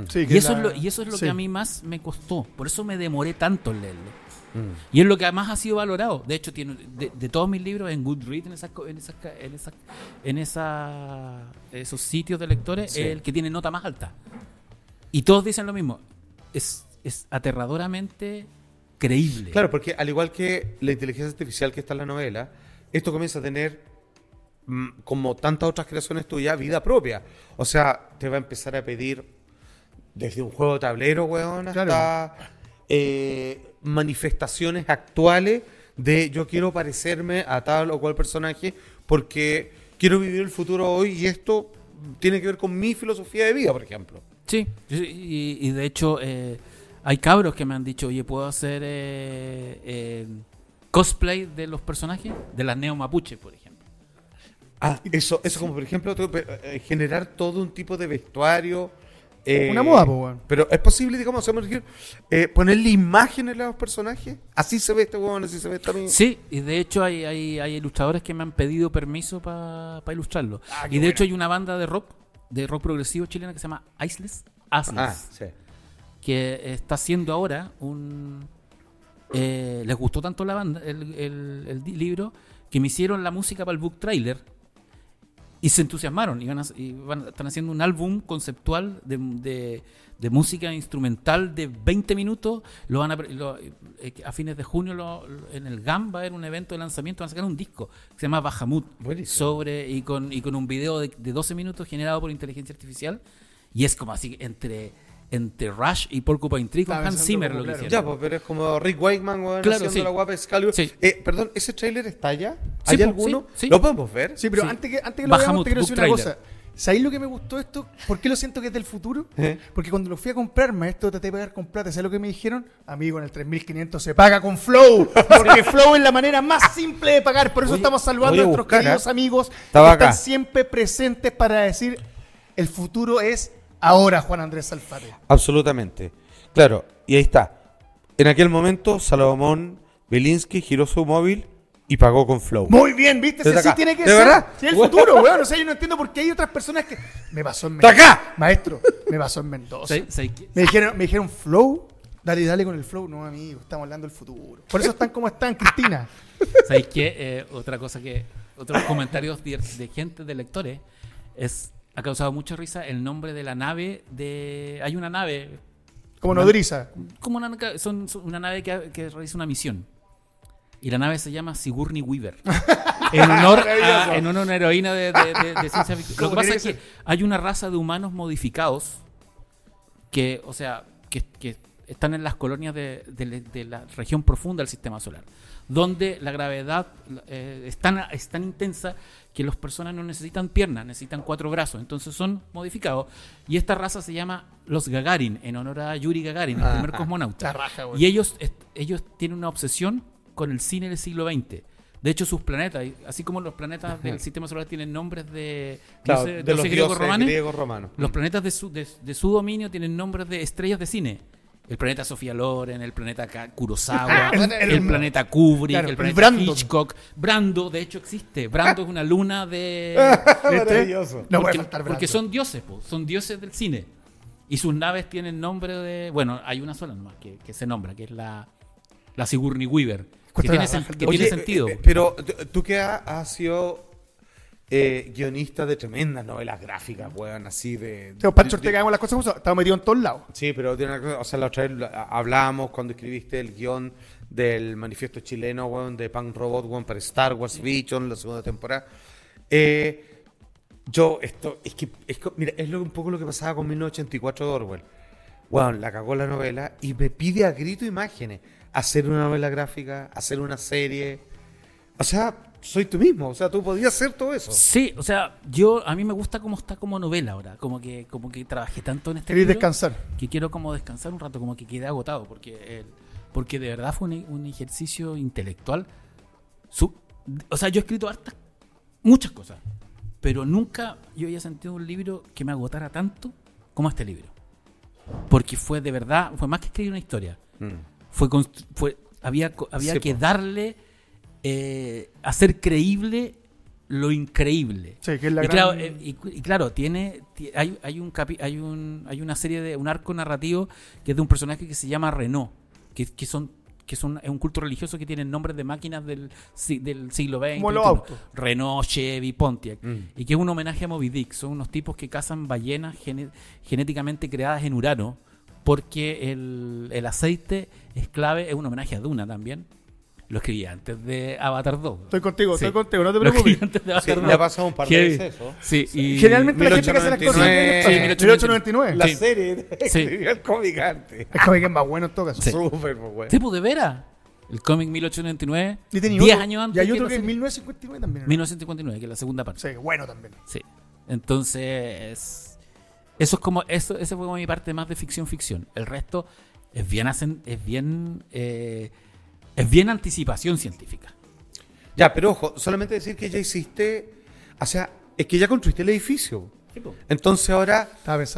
Sí, que
Y eso,
la-
es lo, y eso es lo
sí.
que a mí más me costó. Por eso me demoré tanto en leerlo.
Mm.
Y es lo que más ha sido valorado. De hecho, tiene, de, de todos mis libros en Goodreads, en, esas, en, esas, en, esas, en esa- esos sitios de lectores,
Sí.
es el que tiene nota más alta. Y todos dicen lo mismo. Es, es aterradoramente creíble.
Claro, porque al igual que la inteligencia artificial que está en la novela, esto comienza a tener, mm, como tantas otras creaciones tuyas, vida propia. O sea, te va a empezar a pedir desde un juego de tablero, weón, hasta
Claro.
eh, manifestaciones actuales de yo quiero parecerme a tal o cual personaje porque quiero vivir el futuro hoy y esto tiene que ver con mi filosofía de vida, por ejemplo.
Sí, y, y de hecho eh, hay cabros que me han dicho, oye, ¿puedo hacer eh, eh, cosplay de los personajes? De las neo mapuche, por ejemplo.
Ah, eso, eso como por ejemplo generar todo un tipo de vestuario. Eh,
Una moda, weón.
Pero es posible, digamos, o sea, eh, ponerle imágenes a los personajes. Así se ve este huevón, así se ve esta.
Sí, y de hecho hay, hay, hay ilustradores que me han pedido permiso para ilustrarlo.
Ah,
y de
buena.
hecho hay una banda de rock, de rock progresivo chilena que se llama Iceless, Asles,
Ah, sí.
que está haciendo ahora un... eh, les gustó tanto la banda, el, el- el di- libro, que me hicieron la música para el book trailer y se entusiasmaron y, van a- y van- están haciendo un álbum conceptual de, de- de música instrumental de 20 minutos. Lo van a, lo- eh, a fines de junio lo- lo- en el GAM va a haber un evento de lanzamiento, van a sacar un disco que se llama Bahamut
Buenísimo.
sobre y con, y con un video de, de 12 minutos generado por inteligencia artificial y es como así entre entre Rush y Porcupine Tree con Hans Zimmer lo que hicieron.
Ya, pues, pero es como Rick Wakeman, weón,
Claro,
haciendo
sí.
la guapa Excalibur.
Sí.
Eh, perdón, ¿ese trailer está ya? ¿Hay alguno?
sí, sí.
¿Lo podemos ver?
Sí, pero
Sí.
antes que, antes que lo veamos, te quiero decir una
trailer.
cosa. ¿Sabéis lo que me gustó esto? ¿Por qué lo siento que es del futuro?
¿Eh?
Porque cuando lo fui a comprar, maestro, traté de pagar con plata. ¿Sabes lo que me dijeron? Amigo, en el 3500 se paga con Flow. Porque Flow es la manera más simple de pagar. Por eso
Oye,
estamos saludando
voy
a
a
nuestros
buscar,
queridos
¿eh?
amigos
Estaba
que
acá.
están siempre presentes para decir el futuro es ahora, Juan Andrés Salfate.
Absolutamente. Claro, y ahí está. En aquel momento, Salomón Belinsky giró su móvil y pagó con Flow.
Muy bien, ¿viste? Si así tiene que
¿De
ser.
verdad?
Si es el
Bueno.
futuro, weón. O sea, yo no entiendo por qué hay otras personas que. Me pasó en
¡De
Mendoza.
acá!
Maestro, me pasó en Mendoza.
¿Sabes- sabes qué?
Me dijeron, me dijeron Flow Dale, dale con el flow. No, amigo, estamos hablando del futuro. Por eso están como están, Cristina. (laughs)
¿Sabéis qué? Eh, otra cosa que. Otros comentarios de, de gente, de lectores, es. Ha causado mucha risa el nombre de la nave de. Hay una nave.
Como nodriza.
Como una, son, son una nave que, que realiza una misión. Y la nave se llama Sigourney Weaver. (laughs) en, honor a, en honor a una heroína de, de- de- de ciencia ficción. Lo que
¿Cómo
pasa es
que
hay una raza de humanos modificados que, o sea, que, que están en las colonias de, de- de la región profunda del sistema solar, donde la gravedad eh, es, tan, es tan intensa que las personas no necesitan piernas, necesitan cuatro brazos, entonces son modificados. Y esta raza se llama los Gagarin, en honor a Yuri Gagarin, el primer cosmonauta.
Raja, güey.
Y ellos, ellos tienen una obsesión con el cine del siglo XX. De hecho, sus planetas, así como los planetas del (laughs) sistema solar tienen nombres de,
Claro,
dioses-
de los
dioses
dioses
romanos,
griegos romanos.
los planetas de su, de, de su dominio tienen nombres de estrellas de cine. El planeta Sofía Loren, el planeta Kurosawa,
El-
el,
el-
planeta Kubrick,
claro,
el planeta. Hitchcock. Brando, de hecho, existe. Brando es una luna de... (laughs)
Maravilloso.
No puede
porque,
faltar
porque son dioses, po, son dioses del cine. Y sus naves tienen nombre de... Bueno, hay una sola nomás que, que se nombra, que es la, la Sigourney Weaver. Que tiene,
la
sen-
raja el
que
Oye,
tiene sentido.
eh, eh, pero tú- que ha- has sido eh, guionista de tremendas novelas gráficas, weón, así de...
Pero Pancho Ortega, hagamos las cosas como son. En todos lados.
Sí, pero tiene una cosa, o sea, la otra vez hablamos cuando escribiste el guion del manifiesto chileno, weón, de Pan Robot, weón, para Star Wars Vision, la segunda temporada. Eh, yo, esto, es que, es mira, es lo, un poco lo que pasaba con 1984 de Orwell. Weón, la cagó la novela y me pide a grito imágenes hacer una novela gráfica, hacer una serie. O sea, soy tú mismo, o sea, tú podías hacer todo eso.
Sí, o sea, yo a mí me gusta cómo está como novela ahora, como que como que trabajé tanto en este libro
descansar.
que quiero como descansar un rato, como que quedé agotado porque el- porque de verdad fue un, un ejercicio intelectual. su- o sea, yo he escrito hartas muchas cosas, pero nunca yo había sentido un libro que me agotara tanto como este libro. Porque fue de verdad, fue más que escribir una historia.
Mm.
Fue, constru- fue había, había
Sí,
que
po.
darle, eh, hacer creíble lo increíble.
Sí, que es la
y,
gran-
claro, eh, y, y claro, tiene, ti- hay, hay un capi- hay un hay una serie de un arco narrativo que es de un personaje que se llama Renault, que, que son que son, es un culto religioso que tiene nombres de máquinas del, si- del siglo XX.
Como los
XXI.
autos.
Renault, Chevy, Pontiac.
Mm.
Y que es un homenaje a Moby Dick. Son unos tipos que cazan ballenas gene- genéticamente creadas en Urano, porque el, el aceite es clave, es un homenaje a Duna también. Lo escribí antes de Avatar 2.
Estoy contigo,
Sí.
estoy contigo, no te
Lo
preocupes.
antes de
Sí,
Avatar 2.
le ha pasado un par de veces eso.
Sí, y
Generalmente la gente que hace las cosas.
1899.
Sí,
Sí,
1899.
La
Sí.
serie
Sí. (laughs)
escribió el cómic antes.
Es como que es más bueno en todo caso.
Sí.
Súper, pues.
Sí, pues, de veras. El cómic 1899,
Y tenía
10
otro-
años antes.
Y hay
que
otro que es
serie.
1959 también. ¿no?
1959, que es la segunda parte.
Sí, bueno también.
Sí. Entonces, eso es como, eso, esa fue como mi parte más de ficción ficción. El resto es bien hacen- es bien eh, es bien anticipación científica.
Ya, pero ojo, solamente decir que ya hiciste. O sea, es que ya construiste el edificio. Entonces ahora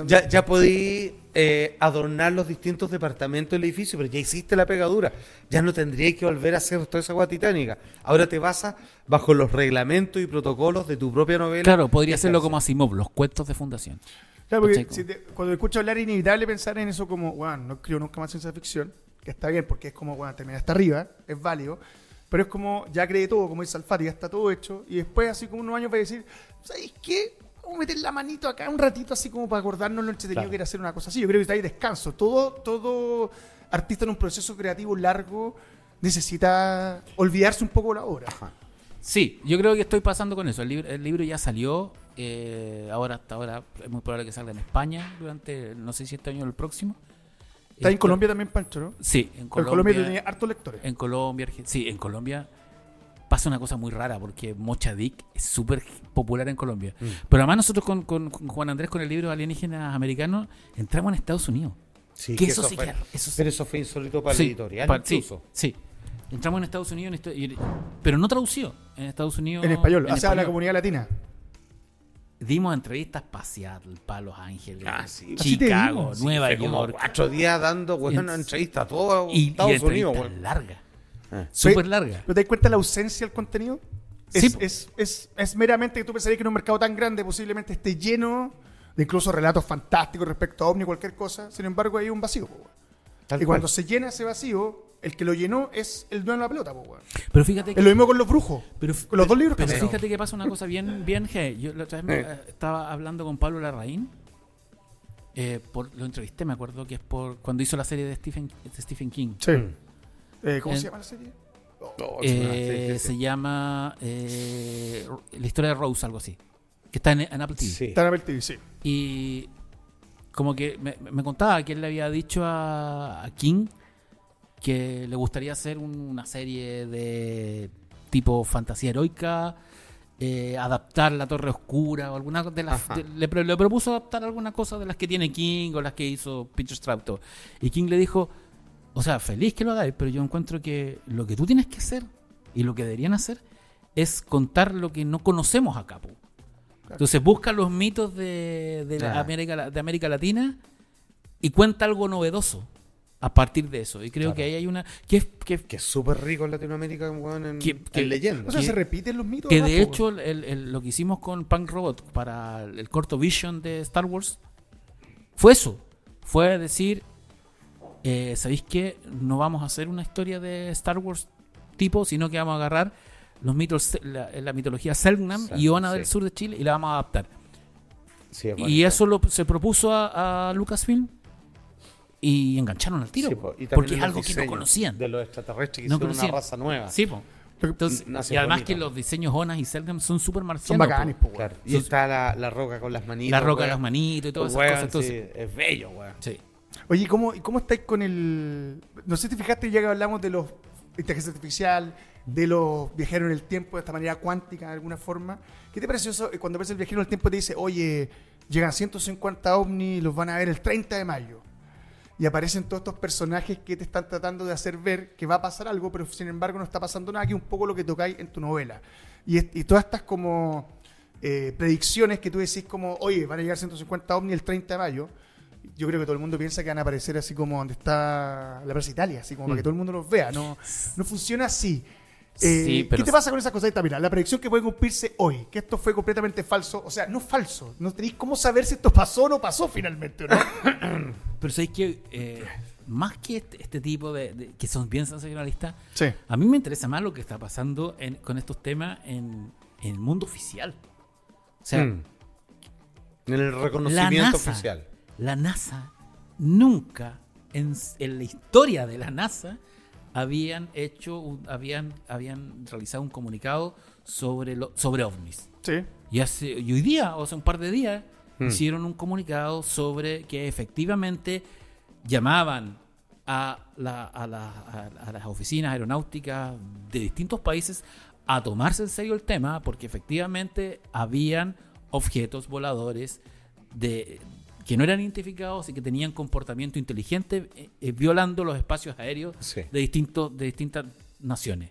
ya, ya podí eh, adornar los distintos departamentos del edificio, pero ya hiciste la pegadura. Ya no tendrías que volver a hacer toda esa agua titánica. Ahora te basas bajo los reglamentos y protocolos de tu propia novela.
Claro, podría
estás-
como Asimov, los cuentos de fundación.
Claro, porque si te- cuando escucho hablar es inevitable pensar en eso como, bueno, no escribo nunca más ciencia ficción, que está bien porque es como, bueno, termina hasta arriba, es válido, pero es como, ya creé todo, como dice Alfaro, ya está todo hecho, y después, así como unos años, va a decir, ¿sabéis qué? Vamos a meter la manito acá un ratito, así como para acordarnos lo entretenido
Claro.
que era hacer una cosa así. Yo creo que está ahí descanso. Todo, todo artista en un proceso creativo largo necesita olvidarse un poco la obra.
Sí, yo creo que estoy pasando con eso. El libro, el libro ya salió, eh, ahora hasta ahora es muy probable que salga en España durante, no sé si este año o el próximo.
Está en Colombia también, Pancho, ¿no?
Sí, en
En
Colombia.
Colombia tenía hartos lectores.
En Colombia, sí, en Colombia pasa una cosa muy rara porque Mochadik es súper popular en Colombia.
Mm.
Pero además nosotros con, con- con Juan Andrés, con el libro Alienígenas Americanos, entramos en Estados Unidos.
Sí,
que
que
eso sí
fue-
que- eso sí-
Pero eso fue insólito para
Sí,
el editorial,
pa- sí,
incluso.
Sí, Entramos en Estados Unidos, en esto- pero no traducido. En Estados Unidos.
En español,
en
o sea, a la
español.
comunidad latina.
Dimos entrevistas para Seattle, para Los Ángeles,
Ah, sí.
Chicago. Nueva
Fue como
York.
cuatro días dando weón,
Y-
una entrevista a todo
Y, y
Estados Unidos.
entrevistas
weón.
largas.
Ah.
Súper largas.
¿Pero te das cuenta la ausencia del contenido? Es,
Sí,
es, es, es meramente que tú pensarías que en un mercado tan grande posiblemente esté lleno de incluso relatos fantásticos respecto a OVNI o cualquier cosa. Sin embargo, hay un vacío.
Tal
y cuando se llena ese vacío, el que lo llenó es el dueño de la pelota, weón.
Pero fíjate
Es
que.
lo mismo con los brujos.
Pero,
Con los dos libros
pero
cambiados.
fíjate que pasa una cosa bien, bien hey, Yo la otra vez me-
Eh.
estaba hablando con Pablo Larraín. eh, por, lo entrevisté, me acuerdo que es por cuando hizo la serie de Stephen, de Stephen King.
Sí. Eh, ¿Cómo se llama la serie?
Oh, es una-
Eh,
sí, sí,
Se llama eh, La historia de Rose, algo así. Que está en, en Apple TV.
Sí.
Está en Apple TV, sí.
Y como que me, me contaba que él le había dicho a, a King que le gustaría hacer un- una serie de tipo fantasía heroica, eh, adaptar La Torre Oscura o alguna de las... De- le, pro- le propuso adaptar alguna cosa de las que tiene King o las que hizo Peter Strauto. Y King le dijo, o sea, feliz que lo hagáis, pero yo encuentro que lo que tú tienes que hacer y lo que deberían hacer es contar lo que no conocemos acá. po. Entonces busca los mitos de, de, la. América, de América Latina y cuenta algo novedoso a partir de eso. Y creo
Claro.
que ahí hay una... Que, es- que,
súper rico en Latinoamérica, weón, en,
Que-
en
que-
leyenda.
O sea,
Que-
se repiten los mitos.
que de hecho el- el- lo que hicimos con Punk Robot para el corto Vision de Star Wars fue eso. Fue decir, eh, ¿sabéis qué? No vamos a hacer una historia de Star Wars tipo, sino que vamos a agarrar los mitos, la, la mitología Selknam
Sel-
y Iona
sí.
del sur de Chile y la vamos a adaptar.
Sí, es
Y eso lo, se propuso a, a Lucasfilm y engancharon al tiro.
Sí,
po,
po, y también
porque es algo que no conocían.
De los extraterrestres que
No
hicieron
conocían.
una raza nueva.
Sí, po. Entonces, y además
bonito.
que los diseños Onas y Selknam son súper
Son
marcianos. po.
bacanes, po.
Claro. Y está la, la roca con las manitas.
La roca
weón.
las manitos y todas esas cosas. Entonces,
sí, es bello, weón.
sí.
Oye, ¿y ¿cómo, y ¿cómo estáis con el...? No sé si te fijaste ya que hablamos de los inteligencia artificial, de los viajeros en el tiempo de esta manera cuántica de alguna forma. ¿Qué te pareció eso cuando ves el viajero en el tiempo y te dice, oye, llegan 150 ovnis y los van a ver el 30 de mayo? Y aparecen todos estos personajes que te están tratando de hacer ver que va a pasar algo, pero sin embargo no está pasando nada, que es un poco lo que tocáis en tu novela. Y, y todas estas como eh, predicciones que tú decís como, oye, van a llegar 150 ovnis el 30 de mayo, yo creo que todo el mundo piensa que van a aparecer así como donde está la Plaza Italia, así como para que todo el mundo los vea. No, no funciona así. Eh,
Sí, pero-
¿Qué te pasa con esas cosas? Ahí está, Mira, la predicción que puede cumplirse hoy, que esto fue completamente falso, o sea, no falso, no tenéis cómo saber si esto pasó o no pasó finalmente, ¿o ¿no? (coughs)
Pero sabéis que eh, más que este, este tipo de, de- que son bien sensacionalistas,
Sí.
a mí me interesa más lo que está pasando en- con estos temas en, en el mundo oficial. O sea,
Mm. En el
la
reconocimiento
NASA,
oficial.
la NASA nunca en la historia de la NASA habían hecho, un- habían, habían realizado un comunicado sobre, lo, sobre ovnis.
Sí.
Y, hace, y hoy día, o hace un par de días,
Hmm.
hicieron un comunicado sobre que efectivamente llamaban a, la- a la- a- a las oficinas aeronáuticas de distintos países a tomarse en serio el tema, porque efectivamente habían objetos voladores de, que no eran identificados y que tenían comportamiento inteligente, eh, eh, violando los espacios aéreos
Sí.
de, distintos, de distintas naciones.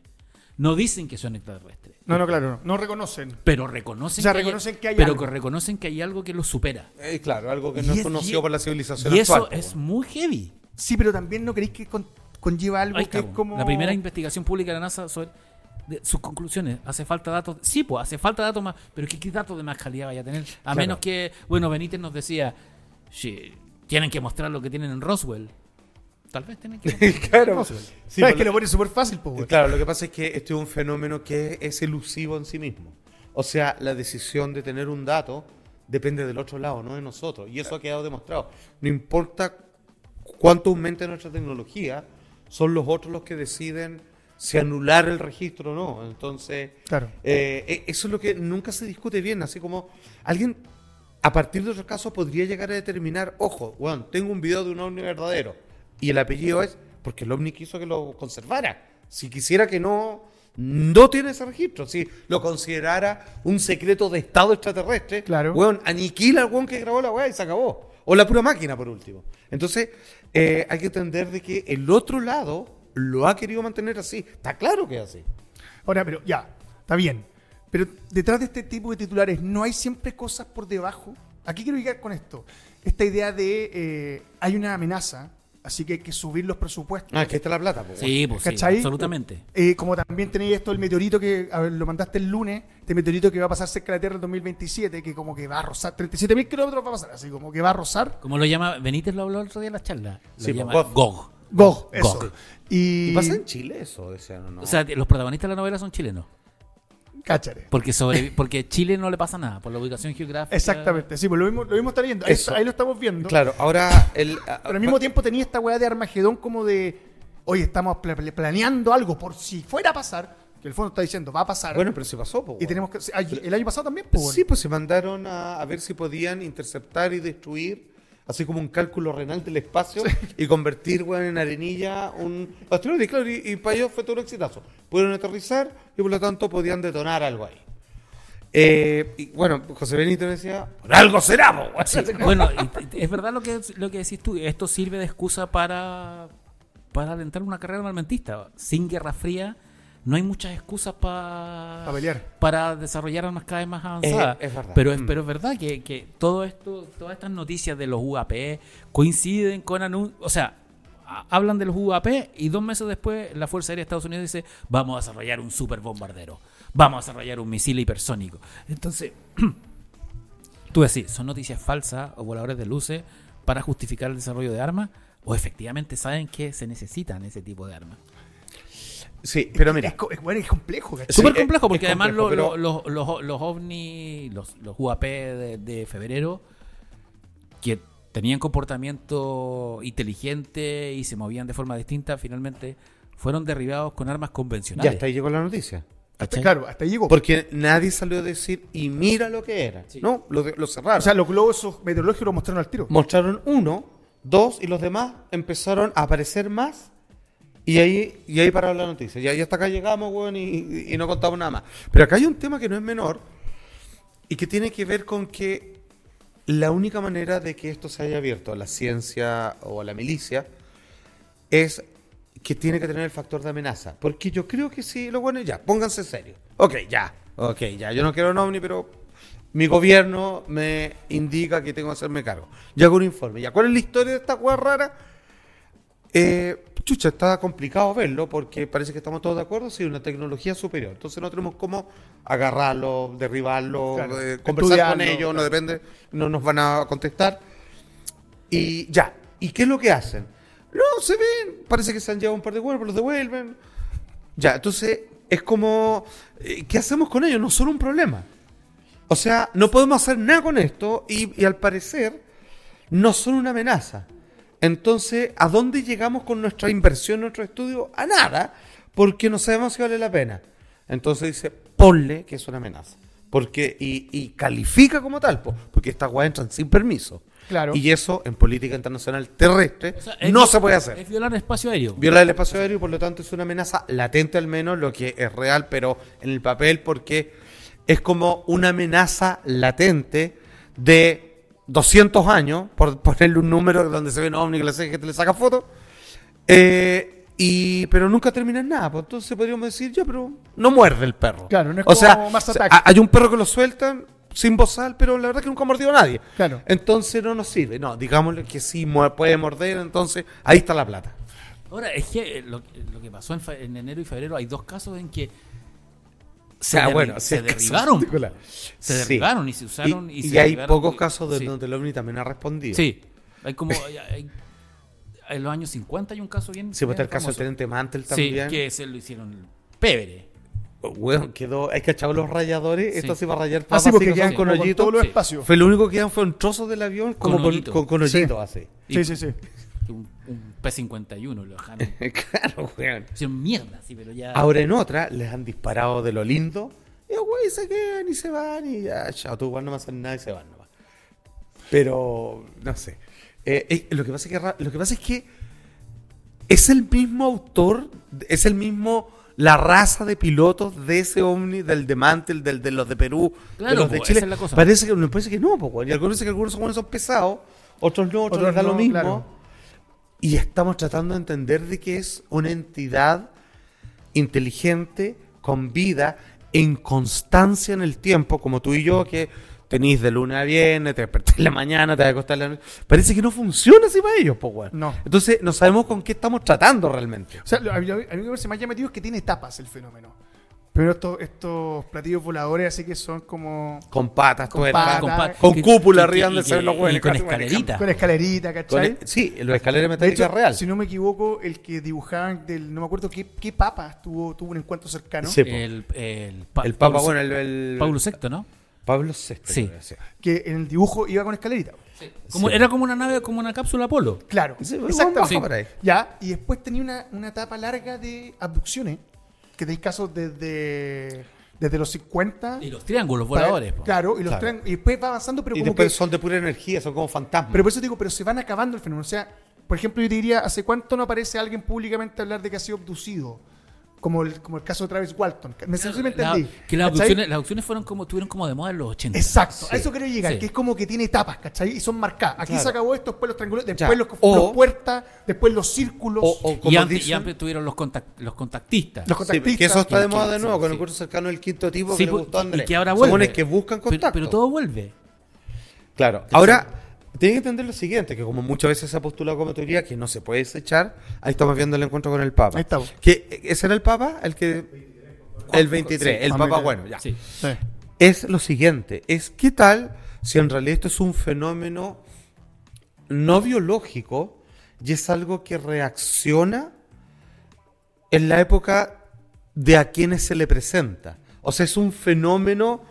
No dicen que son extraterrestres.
No, no, claro, no, no reconocen.
Pero reconocen,
O sea,
que, hay-
reconocen que hay
pero
algo.
que reconocen que hay algo que los supera.
Eh, claro, algo que no
Y
es
es-
conocido
y-
por la civilización
Y eso
actual.
es muy heavy.
Sí, pero también no queréis que con- conlleva algo
Ahí
que
está,
es como...
La primera investigación pública de la NASA sobre de sus conclusiones. Hace falta datos. Sí, pues hace falta datos más. Pero ¿qué, qué datos de más calidad vaya a tener? A
Claro.
menos que, bueno, Benítez nos decía, sí, tienen que mostrar lo que tienen en Roswell. Tal vez tienen que... (laughs)
claro. Sí,
¿Sabes que
lo-
pone súper fácil, po, weón?
Claro, lo que pasa es que este es un fenómeno que es elusivo en sí mismo. O sea, la decisión de tener un dato depende del otro lado, no de nosotros. Y eso ha quedado demostrado. No importa cuánto aumente nuestra tecnología, son los otros los que deciden si anular el registro o no. Entonces,
Claro.
eh, e- eso es lo que nunca se discute bien. Así como alguien, a partir de otro caso, podría llegar a determinar, ojo, bueno, tengo un video de un ovni verdadero. Y el apellido es porque el ovni quiso que lo conservara. Si quisiera que no, no tiene ese registro. Si lo considerara un secreto de estado extraterrestre,
Claro.
weón, aniquila al weón que grabó la weá y se acabó. O la pura máquina, por último. Entonces, eh, hay que entender de que el otro lado lo ha querido mantener así. Está claro que es así.
Ahora, pero ya, está bien. Pero detrás de este tipo de titulares no hay siempre cosas por debajo. Aquí quiero llegar con esto. Esta idea de eh, hay una amenaza, así que hay que subir los presupuestos.
Ah, que está la plata, po,
Sí, pues sí,
¿Cachai?
absolutamente.
Eh, como también tenéis esto, el meteorito que a ver, lo mandaste el lunes, este meteorito que va a pasar cerca de la Tierra en 2027, que como que va a rozar, 37.000 kilómetros va a pasar, así como que va a rozar.
Como lo llama, Benítez lo habló el otro día en la charla. Lo
Sí,
llama GOG.
GOG, eso.
GOG.
Y,
¿Y pasa en Chile eso? ¿o no?
O sea, los protagonistas de la novela son chilenos.
Cáchare.
Porque sobre (laughs) porque Chile no le pasa nada por la ubicación geográfica.
Exactamente, sí, pues lo mismo, lo mismo está viendo. Ahí,
Eso.
ahí lo estamos viendo.
claro, ahora el,
Pero al mismo tiempo tenía esta weá de Armagedón como de, oye, estamos pla- pla- planeando algo por si fuera a pasar, que el fondo está diciendo, va a pasar.
Bueno, pero se pasó, po,
y tenemos que... ay, El año pasado también, pues,
Sí, pues se mandaron a, a ver si podían interceptar y destruir, así como un cálculo renal del espacio, y convertir weón, en arenilla un asteroide. Claro, y, y para ellos fue todo un exitazo. Pudieron aterrizar y por lo tanto podían detonar algo ahí. Eh, y bueno, José Benito decía, por algo será, po, weón". (laughs)
Bueno, es verdad lo que, lo que decís tú. Esto sirve de excusa para, para alentar una carrera armamentista. Sin Guerra Fría no hay muchas excusas pa- para desarrollar armas cada vez más avanzadas.
Es- es verdad.
Pero, es,
Mm.
pero es verdad que, que todo esto, todas estas noticias de los UAP coinciden con anuncios. O sea, a- hablan de los UAP y dos meses después la Fuerza Aérea de Estados Unidos dice: Vamos a desarrollar un super bombardero. Vamos a desarrollar un misil hipersónico. Entonces. (clears throat) Tú decís, ¿son noticias falsas o voladores de luces para justificar el desarrollo de armas? ¿O efectivamente saben que se necesitan ese tipo de armas?
Sí, pero mira,
Es, co- es, bueno, es complejo, ¿cachai?
Súper
es-
complejo porque
es
además
complejo,
lo-
pero-
lo- los, los, los ovni, los, los UAP de, de febrero, que tenían comportamiento inteligente y se movían de forma distinta, finalmente fueron derribados con armas
ya
convencionales.
hasta ahí llegó la noticia.
Claro, hasta ahí llegó.
Porque nadie salió a decir, y mira lo que era.
Sí.
No, lo, de- lo cerraron.
o sea, los globos meteorológicos lo mostraron al tiro.
mostraron uno, dos, y los demás empezaron a aparecer más. Y ahí, y ahí paró la noticia. Y ahí hasta acá llegamos, weón, y, no contamos nada más. Pero acá hay un tema que no es menor y que tiene que ver con que la única manera de que esto se haya abierto a la ciencia o a la milicia es que tiene que tener el factor de amenaza. Porque yo creo que sí, lo bueno es ya, pónganse serios. Ok, ya, ok, ya, yo no quiero un ovni, pero mi gobierno me indica que tengo que hacerme cargo. Yo hago un informe. ¿Ya cuál es la historia de esta hueá rara? Eh, chucha, está complicado verlo porque parece que estamos todos de acuerdo, sí, una tecnología superior. Entonces no tenemos cómo agarrarlo, derribarlo,
Claro,
eh, conversar con ellos, no depende, no nos van a contestar. Y ya, ¿y qué es lo que hacen? No, se ven, parece que se han llevado un par de cuerpos, los devuelven. Ya, entonces es como, eh, ¿qué hacemos con ellos? No son un problema. O sea, no podemos hacer nada con esto y, y al parecer no son una amenaza. Entonces, ¿a dónde llegamos con nuestra inversión, nuestro estudio? A nada, porque no sabemos si vale la pena. Entonces dice, ponle que es una amenaza. Porque, y, y califica como tal, po, porque estas weas entran sin permiso.
Claro.
Y eso en política internacional terrestre
O sea, es
no se puede hacer.
Es violar el espacio aéreo.
Viola el espacio aéreo y por lo tanto es una amenaza latente al menos, lo que es real, pero en el papel porque es como una amenaza latente de 200 años, por ponerle un número donde se ve un ovni que le, saca- que le saca fotos, eh, y, pero nunca termina en nada. Pues entonces podríamos decir, ya, pero no muerde el perro.
Claro, no es
o sea,
como
hay un perro que lo sueltan sin bozal, pero la verdad que nunca ha mordido a nadie.
Claro.
Entonces no nos sirve. No, digámosle que sí puede morder, entonces ahí está la plata.
Ahora, es que eh, lo, lo que pasó en, en enero y febrero, hay dos casos en que se,
Ah,
derri-
bueno,
se
sí,
derribaron. Se
Sí.
derribaron y se usaron. Y,
Y,
se
y hay pocos casos de
sí.
donde el OVNI también ha respondido.
Sí, hay como. (laughs) hay- hay- en los años 50 hay un caso bien.
Sí, pues está el caso del. Teniente Mantel
Sí,
también.
que se lo hicieron pévere.
Bueno, quedó. Hay que echar los rayadores.
Sí.
Esto se va a rayar
Ah,
papas,
sí, porque
así que
quedan
con hoyitos.
todos los
Sí.
espacios.
Fue lo único que quedan fueron trozos del avión como
Con
con, con, con
Sí.
hoyitos así.
Sí, sí, sí.
Un, un P-51 lo dejaron. (laughs)
claro, weón.
Hicieron mierda, sí, pero ya.
Ahora en otra les han disparado de lo lindo. Y los güey se quedan y se van y ya, chao, tú igual no me hacen nada y se van nomás. Pero, no sé. Eh, eh, lo, que pasa es que, ra- lo que pasa es que es el mismo autor, es el mismo, la raza de pilotos de ese Omni, del de Mantel, del de los de Perú,
Claro,
de los de
po,
Chile.
esa es la cosa.
Parece que, me parece que no, po, güey. y algunos dicen que algunos son, pesados, otros no, otros,
Otros
les da lo
no,
mismo.
claro.
Y estamos tratando de entender de que es una entidad inteligente, con vida, en constancia en el tiempo, como tú y yo, que tenéis de lunes a viernes, te despertás en la mañana, te vas a acostar en la noche. Parece que no funciona así para ellos, pues, weón.
No.
Entonces, no sabemos con qué estamos tratando realmente.
O sea, lo- a mí, a mí lo que me parece más llamativo es que tiene etapas el fenómeno. Pero estos, estos platillos voladores así que son como
Con patas,
Con
tuercas,
patas.
Con, pa-
con
que-
cúpula arriba donde se ven los
y
hueones,
con escalerita.
con escalerita, ¿cachai?
el- sí, los escaleras metálicas
hecho,
real.
si no me equivoco, el que dibujaban del, no me acuerdo qué, qué papa tuvo, tuvo un encuentro cercano,
Sí.
El, el, pa-
el Papa,
Pablo-
bueno, el, el-
Pablo VI, ¿no?
Pablo VI.
Sí.
que sí.
que en el dibujo iba con escalerita.
Como,
Sí.
Era como una nave, como una cápsula Apolo.
Claro,
Sí,
exactamente.
baja por ahí.
Ya, y después tenía una, una etapa larga de abducciones, que tenéis casos desde, desde los 50.
Y los triángulos voladores.
Claro, y, los
Claro.
triángulos- y después va avanzando, pero
Y
como
después
que...
son de pura energía, son como fantasmas.
Pero por eso digo, pero se van acabando el fenómeno. O sea, por ejemplo, yo te diría, ¿hace cuánto no aparece alguien públicamente a hablar de que ha sido abducido? Como el, como el caso de Travis Walton. ¿Me, sé si me
La-
entendí?
que las abducciones, las abducciones fueron como, tuvieron como de moda en los 80.
Exacto,
Sí.
a eso quiero llegar,
Sí.
que es como que tiene etapas, ¿cachai? Y son marcadas. Aquí
Claro.
se acabó esto, después los triángulos, después los,
O-
los puertas, después los círculos,
o, o como
Y antes, y
dicen,
antes tuvieron los, contact- los contactistas.
los
Sí,
contactistas.
que eso está de moda de
sí,
nuevo con
sí.
el curso cercano del quinto tipo
Sí,
que le
pues,
gustó a Andrés.
y que ahora
Son
vuelve.
que buscan
Pero-
contacto.
Pero, todo vuelve.
Claro. Ahora, tienen que entender lo siguiente, que como muchas veces se ha postulado como teoría que no se puede desechar, ahí estamos viendo el encuentro con el Papa.
Ahí estamos.
Que ese era el Papa, el que el 23,
Sí,
el Papa
23.
bueno, ya.
Sí.
Sí.
Es lo siguiente, es qué tal si en realidad esto es un fenómeno no biológico y es algo que reacciona en la época de a quienes se le presenta. O sea, es un fenómeno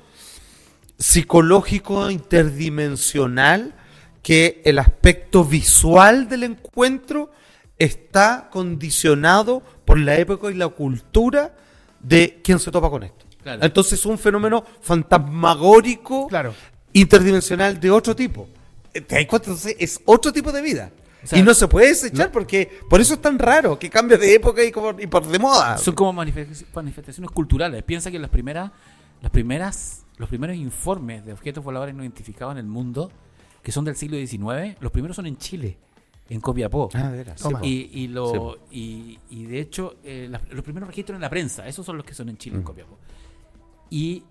psicológico interdimensional que el aspecto visual del encuentro está condicionado por la época y la cultura de quien se topa con esto.
Claro.
Entonces es un fenómeno fantasmagórico,
Claro.
interdimensional de otro tipo. Eh. Entonces es otro tipo de vida.
O sea,
y no se puede desechar porque por eso es tan raro que cambie de época y, como- y por de moda.
Son como manifest- manifestaciones culturales. Piensa que las primeras, las primeras, los primeros informes de objetos voladores no identificados en el mundo, que son del siglo XIX, los primeros son en Chile, en Copiapó.
Ah, de.
Y, y, lo,
Sí,
y, y de hecho, eh, la- los primeros registros en la prensa, esos son los que son en Chile, en
Mm.
Copiapó. Y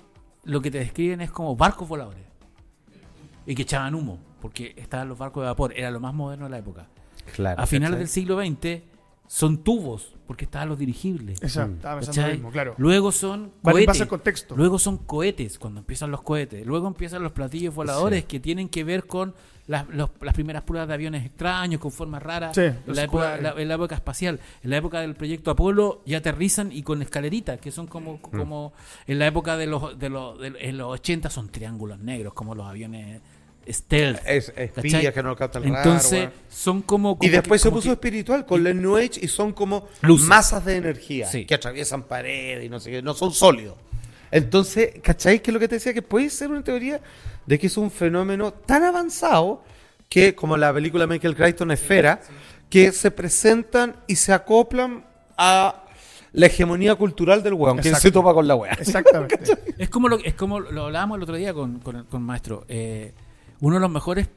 lo que te describen es como barcos voladores. Y que echaban humo, porque estaban los barcos de vapor, era lo más moderno de la época.
Claro,
A finales del siglo XX son tubos, porque estaban los dirigibles.
Exacto,
Mm.
estaba pensando lo mismo, claro.
Luego son
Vale,
cohetes.
contexto.
Luego son cohetes, cuando empiezan los cohetes. Luego empiezan los platillos voladores que tienen que ver con las, los- las primeras pruebas de aviones extraños, con formas raras.
Sí,
en,
los
la época, la- en la época espacial. En la época del proyecto Apolo ya aterrizan y con escaleritas, que son como, como en la época de los, de los, de- en los 80 son triángulos negros, como los aviones stealth.
Es que no captan radar,
Entonces, son como,
Y después
que-
se puso
que-
espiritual con la New Age y son como
Luces.
masas de energía
Sí.
que atraviesan paredes y no sé qué, no son sólidos. Entonces, ¿cacháis que lo que te decía? Que puede ser una teoría de que es un fenómeno tan avanzado que, como la película Michael Crichton Esfera, que se presentan y se acoplan a la hegemonía cultural del weón, que se topa con la wea.
Exactamente. (laughs)
Es como lo, es como lo hablábamos el otro día con, con, con Maestro. Eh, uno de los mejores,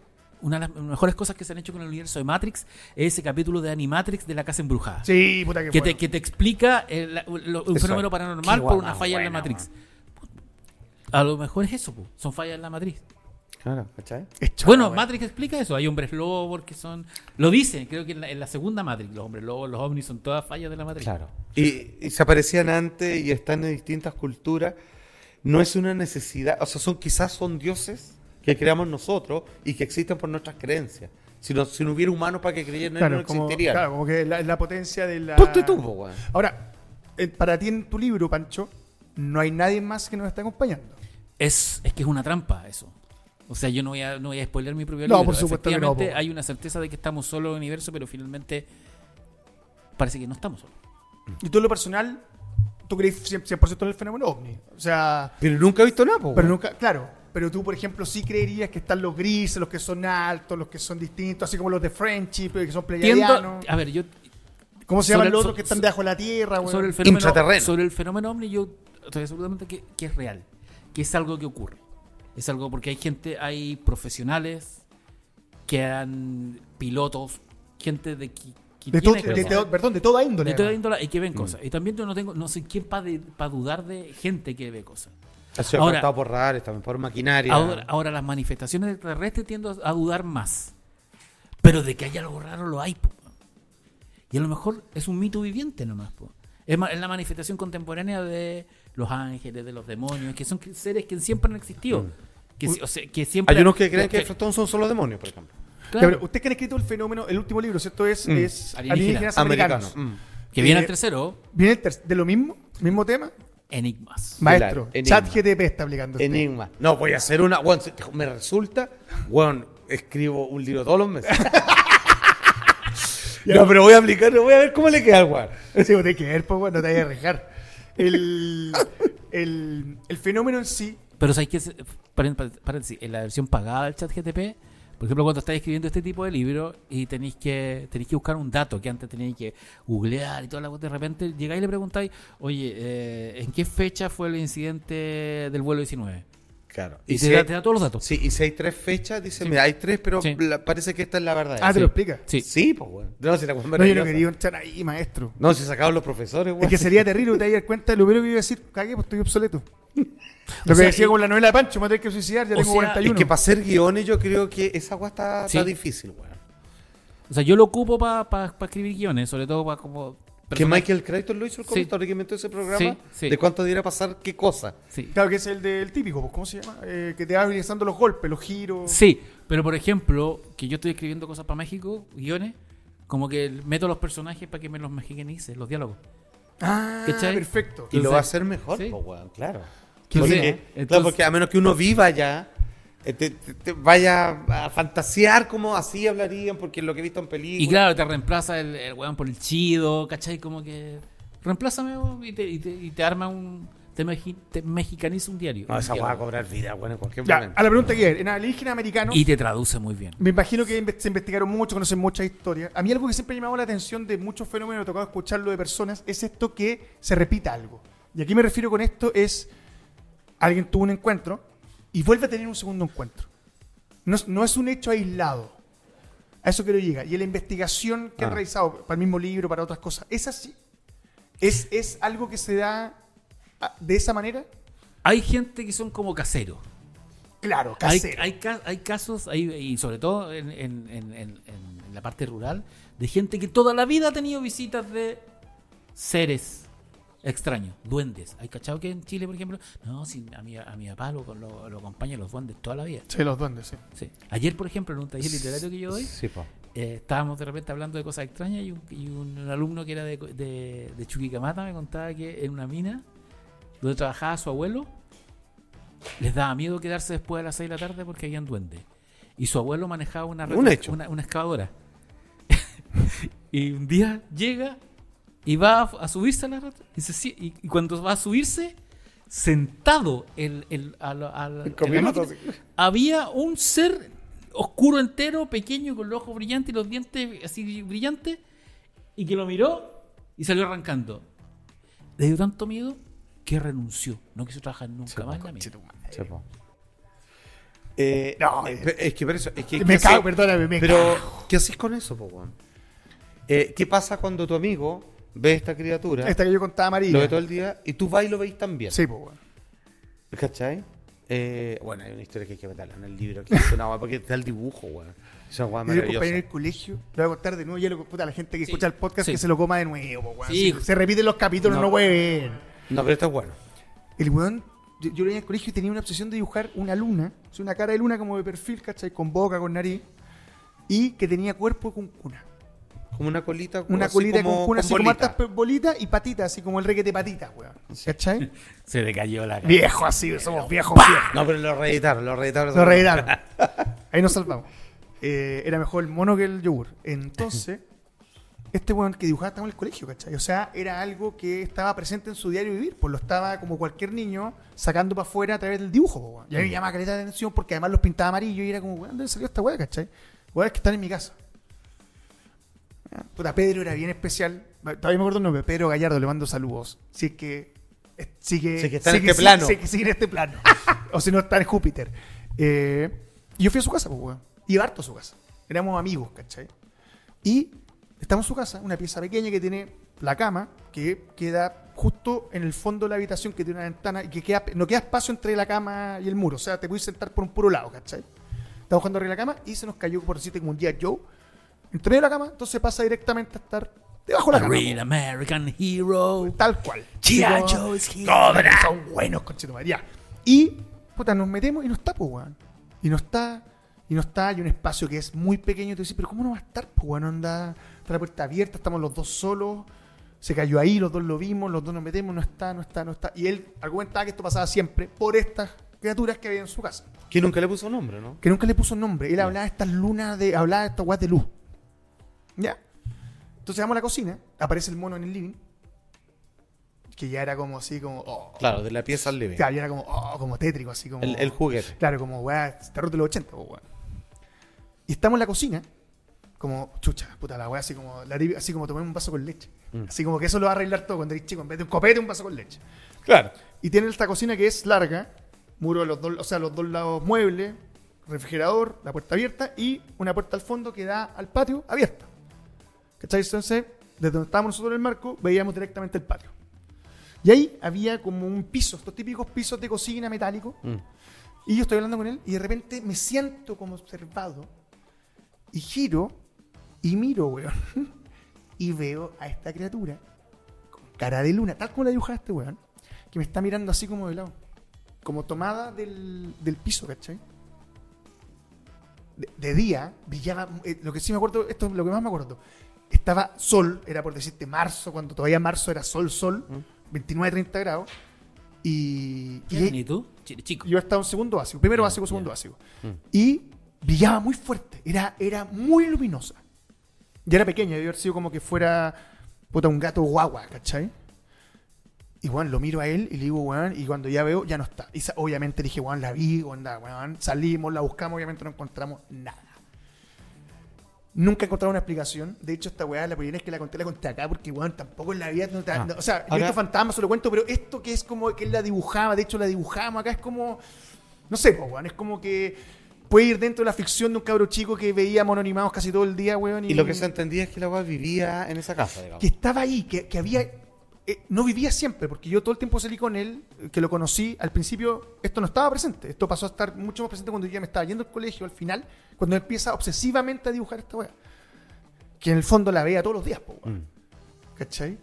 una de las mejores cosas que se han hecho con el universo de Matrix es ese capítulo de Animatrix de la casa embrujada.
Sí, puta que
que, te, que te explica el-
Eso
fenómeno paranormal por una falla en la Matrix. A lo mejor es eso, po, son fallas en la matriz.
Claro, ¿cachai?
Bueno. Matrix explica eso. Hay hombres lobos que son. Lo dicen, creo que en la, en la segunda Matrix, los hombres lobos, los ovnis son todas fallas de la Matrix.
Claro. Y, y se aparecían antes y están en distintas culturas. No es una necesidad, o sea, son quizás son dioses que creamos nosotros y que existen por nuestras creencias. Si no, si no hubiera humanos para que creyeran, en él,
Claro,
no
como,
existirían.
claro, como que la, la potencia de la.
Ponte tú, weón.
Ahora, eh, para ti en tu libro, Pancho, no hay nadie más que nos está acompañando.
Es, es que es una trampa eso. O sea, yo no voy a, no voy a spoiler mi propio
No,
libro.
por supuesto que no,
Efectivamente,
po.
hay una certeza de que estamos solos en el universo, pero finalmente parece que no estamos solos.
Y tú en lo personal, tú crees 100%, 100% en el fenómeno ovni. O sea,
Pero nunca he visto nada, po,
pero nunca, claro, pero tú, por ejemplo, sí creerías que están los grises, los que son altos, los que son distintos, así como los de Friendship, que son pleiadianos.
a ver, yo
¿Cómo se llaman los otros que están debajo de la tierra? weón?
sobre el fenómeno sobre el fenómeno ovni yo estoy absolutamente que, que es real, que es algo que ocurre. Es algo porque hay gente, hay profesionales que han pilotos, gente de que, que
de, perdón, de toda índole.
de toda índole y que
Mm.
ven cosas. Y también yo no tengo, no sé quién para dudar de gente que ve cosas.
Ha sido
Ahora-
por radares, también por maquinaria.
Ahora, ahora las manifestaciones extraterrestres tiendo a dudar más. Pero de que haya algo raro lo hay. po. Y a lo mejor es un mito viviente nomás. po. Es, ma- es la manifestación contemporánea de, los ángeles, de los demonios, que son seres que siempre han existido.
Mm.
Que, si- o sea, que siempre.
Hay unos que creen que Eflatón son solo demonios, por ejemplo.
claro,
Ya, pero Usted que han escrito el fenómeno, el último libro, ¿cierto? Es,
Mm.
es
Alienígenas
Alienígenas Americanos.
Americano. Mm.
que viene
eh,
el tercero,
¿Viene el ter- de lo mismo? ¿Mismo tema?
Enigmas.
Maestro,
enigma.
chat GTP está aplicando. usted.
Enigma. No, voy a hacer una. se- me resulta. Bueno, escribo un libro todos los meses. (laughs) no, pero voy a aplicarlo, voy a ver cómo le queda al weón.
Sí, tenés que ver, pues bueno, te vas a arriesgar. El, el, el fenómeno en sí,
Pero hay que paréntesis, en la versión pagada del chat GTP, por ejemplo, cuando estáis escribiendo este tipo de libros y tenéis que tenéis que buscar un dato que antes teníais que googlear y toda la cosa, de repente llegáis y le preguntáis, oye, eh, ¿en qué fecha fue el incidente del vuelo 19?
Claro.
Y,
Y,
te,
si
da,
hay,
te da todos los datos.
sí, y si hay tres fechas, dice,
Sí.
mira, hay tres, pero
Sí.
la- parece que esta es la verdad.
ah, te lo explica.
Sí.
Sí, pues, weón. No, si la
No, yo no quería entrar ahí, maestro.
No, si sacaban los profesores, weón.
Es que sería terrible, te das cuenta, lo primero que iba a decir, cagué, pues estoy obsoleto. (laughs) Lo
O
que decía con la novela de Pancho, me tengo que suicidar, ya tengo
sea,
41.
Es que para hacer guiones yo creo que esa weá está, difícil, weón.
O sea, yo lo ocupo para escribir guiones, sobre todo para como...
Que Michael Crichton lo hizo el
Sí.
comentario que inventó ese programa
Sí, sí.
de cuánto diera pasar qué cosa.
Sí.
Claro que es el del típico, pues, ¿cómo se llama? Eh, que te va utilizando los golpes, los giros.
Sí, pero por ejemplo, que yo estoy escribiendo cosas para México, guiones, como que meto los personajes para que me los mexicanicen, los diálogos.
Ah,
¿Cachai?
perfecto.
Y lo va a hacer mejor,
sí.
pues, weón, claro.
Sí,
Porque,
sí.
claro,
Entonces-
porque a menos que uno viva allá, eh, te, te- te vaya a fantasear como así hablarían, porque es lo que he visto en películas.
Y claro, te reemplaza el, el weón por el chido, ¿cachai? Como que. Reemplázame weón, y te, y te, y te arma un. Te, mexicaniza un diario.
No, esa
Un
weá va a cobrar vida, bueno, en cualquier
Ya,
momento.
a la pregunta que es, en alienígena americano,
Y te traduce muy bien.
me imagino que se investigaron mucho, conocen muchas historias. A mí algo que siempre me ha llamado la atención de muchos fenómenos, he tocado escucharlo de personas, es esto que se repita algo. Y aquí me refiero con esto es, alguien tuvo un encuentro y vuelve a tener un segundo encuentro. No es, no es un hecho aislado. A eso quiero llegar. Y la investigación que
Ah.
han realizado para el mismo libro, para otras cosas, ¿es así? ¿Es, es algo que se da ah, de esa manera?
Hay gente que son como caseros.
Claro,
Hay,
casero.
hay, ca- hay casos, hay, y sobre todo en- en- en- en la parte rural, de gente que toda la vida ha tenido visitas de seres extraños, duendes. ¿Hay cachado que en Chile, por ejemplo? No, si a mi, a mi papá lo, lo, lo acompañan los duendes toda la vida.
Sí, los duendes, sí.
Sí. Ayer, por ejemplo, en un taller literario que yo doy,
Sí, po.
eh, estábamos de repente hablando de cosas extrañas y un, y un alumno que era de, de, de Chuquicamata me contaba que en una mina donde trabajaba su abuelo les daba miedo quedarse después de las 6 de la tarde porque habían duendes. Y su abuelo manejaba una,
Un hecho.
una, una excavadora. (laughs) y un día llega y va a, a subirse a la rata. Y, se y- y cuando va a subirse, sentado el, el, al- al- en la
Comiendo
máquina, había un ser oscuro entero, pequeño, con los ojos brillantes y los dientes así brillantes, y que lo miró y salió arrancando. Le dio tanto miedo que renunció. No quiso trabajar nunca más en la
po. Eh,
No,
eh, pe- es que por eso, es que
Me
¿qué
cago, perdóname, me
Pero,
cago.
¿qué haces con eso, po? Eh, ¿Qué pasa cuando tu amigo ve esta criatura,
Esta que yo contaba amarilla.
lo ve todo el día, y tú vas y lo veis también?
Sí, pues, bueno.
¿Cachai? Eh, bueno, hay una historia que hay que meterla en el libro, que es una weá, porque está el dibujo, weón. Es una weá
Yo compañero en
maravillosa.
el colegio, lo voy a contar de nuevo, ya lo puta, la gente que
Sí,
escucha el podcast
sí.
que se lo coma de nuevo, weón.
Sí.
Se repiten los capítulos, no,
No.
pueden.
No, pero esto es bueno.
El weón, yo, yo lo veía en el colegio y tenía una obsesión de dibujar una luna, o sea, una cara de luna como de perfil, ¿cachai? Con boca, con nariz, y que tenía cuerpo con cuna.
Como una colita.
Una
así
colita
como-
con cuna, así como hartas bolitas y patitas, así como el requete patitas, weón. ¿Cachai? (laughs)
Se le cayó la cara.
Viejo así, somos viejos, viejos.
No, pero lo reeditaron, lo reeditaron.
Lo reeditaron. (laughs) Ahí nos salvamos. Eh, era mejor el mono que el yogur. Entonces, este weón que dibujaba estaba en el colegio, ¿cachai? O sea, era algo que estaba presente en su diario vivir, pues lo estaba como cualquier niño sacando para afuera a través del dibujo, weón. Y a mí me llamaba caleta de atención porque además los pintaba amarillo y era como, weón, ¿dónde salió esta weá, cachai? Weón, es que están en mi casa. Puta, Pedro era bien especial. Todavía me acuerdo el nombre, Pedro Gallardo, le mando saludos. Si es que. eh, Sigue,
Si que está en este plano.
sigue- sigue en este plano. (laughs) o si no, está en Júpiter. Eh, y yo fui a su casa, pues, weón. Iba harto a su casa. Éramos amigos, ¿cachai? Y estamos en su casa, una pieza pequeña que tiene la cama, que queda justo en el fondo de la habitación, que tiene una ventana, y que queda, no queda espacio entre la cama y el muro. O sea, te puedes sentar por un puro lado, ¿cachai? Estamos jugando arriba de la cama y se nos cayó, por decirte, como un día Joe. Entre la cama, entonces pasa directamente a estar Debajo de la cama.
real American hero.
Tal cual.
G.I.
Así como,
Joe is here.
Cobra. Son buenos, conchetumare. Ya. Y, puta, nos metemos y no está, pues, weón. Y no está. Y no está. Hay un espacio que es muy pequeño. Y tú dices, pero ¿cómo no va a estar, pues, weón? Anda. Está la puerta abierta, estamos los dos solos. Se cayó ahí, los dos lo vimos, los dos nos metemos, no está, no está, no está. Y él argumentaba que esto pasaba siempre por estas criaturas que había en su casa.
Que nunca le puso nombre, ¿no?
Que nunca le puso nombre. Él hablaba de estas lunas de. hablaba de estas guas de luz. ¿Ya? Entonces vamos a la cocina, aparece el mono en el living. Que ya era como así, como. oh.
Claro, de la pieza al living.
Claro, ya era como, oh, como tétrico, así como.
El, el juguete.
Claro, como weá, terror de los 80, po, weá. Y estamos en la cocina, como, chucha, puta la weá, así como, la típica- así como tomar un vaso con leche.
Mm.
Así como que eso lo va a arreglar todo cuando eres chico, en vez de un copete, un vaso con leche.
Claro.
Y tiene esta cocina que es larga, muro de los dos, o sea, los dos lados muebles, refrigerador, la puerta abierta y una puerta al fondo que da al patio abierta. ¿Cachai? Entonces, desde donde estábamos nosotros en el marco, veíamos directamente el patio. Y ahí había como un piso, estos típicos pisos de cocina metálicos.
Mm.
Y yo estoy hablando con él y de repente me siento como observado y giro y miro, weón. (laughs) Y veo a esta criatura con cara de luna, tal como la dibujaste, weón, que me está mirando así como de lado. Como tomada del, del piso, ¿cachai? De, de día brillaba, eh, lo que sí me acuerdo, esto es lo que más me acuerdo. Estaba sol, era por decirte marzo, cuando todavía marzo era sol, sol, 29, 30 grados. Y,
¿Qué
y-
¿Y tú? Ch- Chico.
yo estaba en segundo básico, primero básico, segundo básico.
Mm.
Y brillaba muy fuerte, era, era muy luminosa. Ya era pequeña, debe haber sido como que fuera puta, un gato guagua, ¿cachai? Y bueno, lo miro a él y le digo, weón, y cuando ya veo, ya no está. Y obviamente dije, weón, la vi, onda, weón, salimos, la buscamos, obviamente no encontramos nada. Nunca he encontrado una explicación. De hecho, esta weá, la primera vez que la conté, la conté acá, porque, weón, tampoco en la vida. No
Ah.
no- o sea, yo
Ahora-
estos fantasmas se lo cuento, pero esto que es como que él la dibujaba, de hecho la dibujamos acá, es como. No sé, po, weón, es como que puede ir dentro de la ficción de un cabro chico que veía mononimados casi todo el día, weón.
Y lo que se entendía es que la weá vivía en esa casa, digamos.
que estaba ahí, que, que había. Eh, no vivía siempre, porque yo todo el tiempo salí con él, eh, que lo conocí. Al principio, esto no estaba presente. Esto pasó a estar mucho más presente cuando yo ya me estaba yendo al colegio, al final, cuando empieza obsesivamente a dibujar esta weá. Que en el fondo la veía todos los días, po.
Mm.
¿Cachai?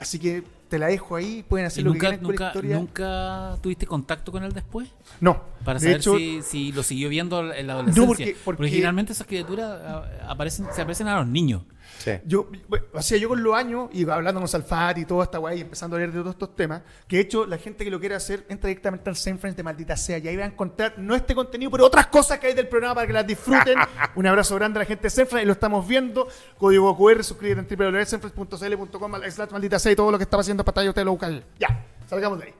Así que te la dejo ahí, pueden hacer
¿Y
lo que
nunca,
con la
nunca,
historia.
nunca tuviste contacto con él después?
No,
Para
de
saber
hecho,
si, si lo siguió viendo en la adolescencia.
porque- porque-
generalmente esas criaturas ah, aparecen, se aparecen a los niños.
Sí.
Yo, o sea, yo con los años, y hablando con Salfati y toda esta weá, y empezando a leer de todos estos temas, que de hecho la gente que lo quiere hacer entra directamente al Friends de Maldita Sea, y ahí va a encontrar no este contenido, pero otras cosas que hay del programa para que las disfruten. (laughs) Un abrazo grande a la gente de Senfriend, y lo estamos viendo. Código QR, suscríbete en www.senfriend.cl.com slash maldita sea y todo lo que está haciendo en pantalla, ustedes lo buscan. Ya, salgamos de ahí.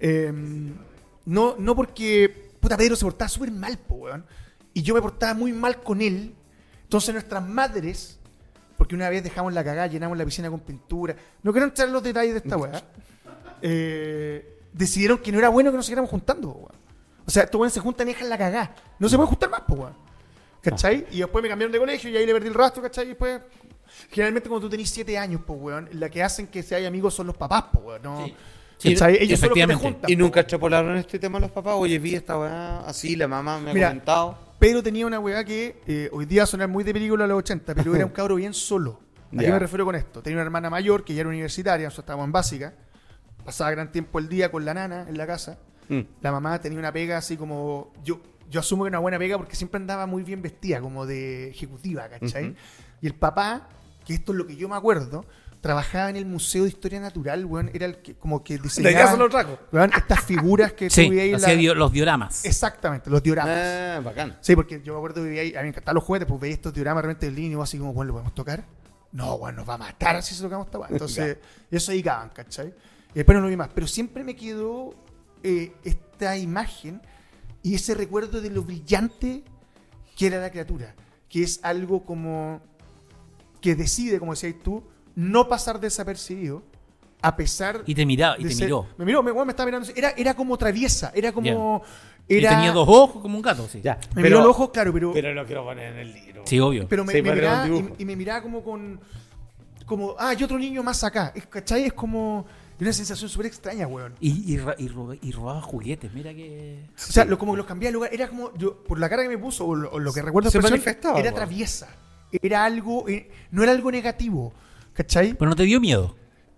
Eh, no, no porque, puta, Pedro se portaba súper mal, po, weón. Y yo me portaba muy mal con él. Entonces nuestras madres, porque una vez dejamos la cagada, llenamos la piscina con pintura. No quiero entrar en los detalles de esta weá. eh, decidieron que no era bueno que nos siguiéramos juntando, po, weón. O sea, estos weones se juntan y dejan la cagada. No se pueden juntar más, po, weón. ¿Cachai? Y después me cambiaron de colegio y ahí le perdí el rastro, ¿cachai? Y después. Generalmente cuando tú tenés 7 años, pues, weón, la que hacen que se haya amigos son los papás, pues, weón. ¿no?
Sí. Sí.
Ellos
efectivamente.
juntan.
¿Y
po,
nunca extrapolaron este tema los papás? Oye, vi esta weá así, la mamá me ha
Mira,
comentado.
Pedro tenía una weá que eh, hoy día sonar muy de película a los 80, pero era un (laughs) cabro bien solo. ¿A qué me refiero con esto? Tenía una hermana mayor que ya era universitaria, nosotros estábamos en básica. Pasaba gran tiempo el día con la nana en la casa.
Mm.
La mamá tenía una pega así como. Yo, yo asumo que era una buena pega porque siempre andaba muy bien vestida, como de ejecutiva, ¿cachai? Y el papá, que esto es lo que yo me acuerdo, trabajaba en el Museo de Historia Natural, weón, era el que como que (laughs) diseñaba
se lo trajo.
weón, estas figuras que
Sí,
tú
hacía
la-
dio- los dioramas.
Exactamente, los dioramas.
Ah, bacán.
Sí, porque yo me acuerdo que vivía ahí, a mí me encantaban los juguetes, pues veía estos dioramas realmente en línea y así como, bueno, ¿lo podemos tocar? No, bueno, nos va a matar si se tocamos esta weá. Entonces, eso dedicaban, ¿cachai? Y después no lo vi más. Pero siempre me quedó eh, esta imagen y ese recuerdo de lo brillante que era la criatura. Que es algo como que decide, como decías tú, no pasar desapercibido a pesar
Y te miraba, y te
ser-
miró.
Me miró, me, me estaba mirando. Era, era como traviesa, era como...
Y
Era,
tenía dos ojos como un gato, sí.
Ya.
Me miró los ojos, claro, pero...
Pero lo quiero poner en el libro.
Sí, obvio.
Pero me,
Sí,
me miraba y, y me miraba como con. Como, ah, hay otro niño más acá. ¿Cachai? Es como. Una sensación súper extraña, weón.
Y, y, y ro- y robaba juguetes, mira que...
O sea, lo, como que los cambiaba de lugar. Era como. Yo, por la cara que me puso, o lo, o lo que recuerdo
Se manifestaba,
Era
weón.
traviesa. Era algo. eh, no era algo negativo. ¿Cachai?
Pero no te dio miedo.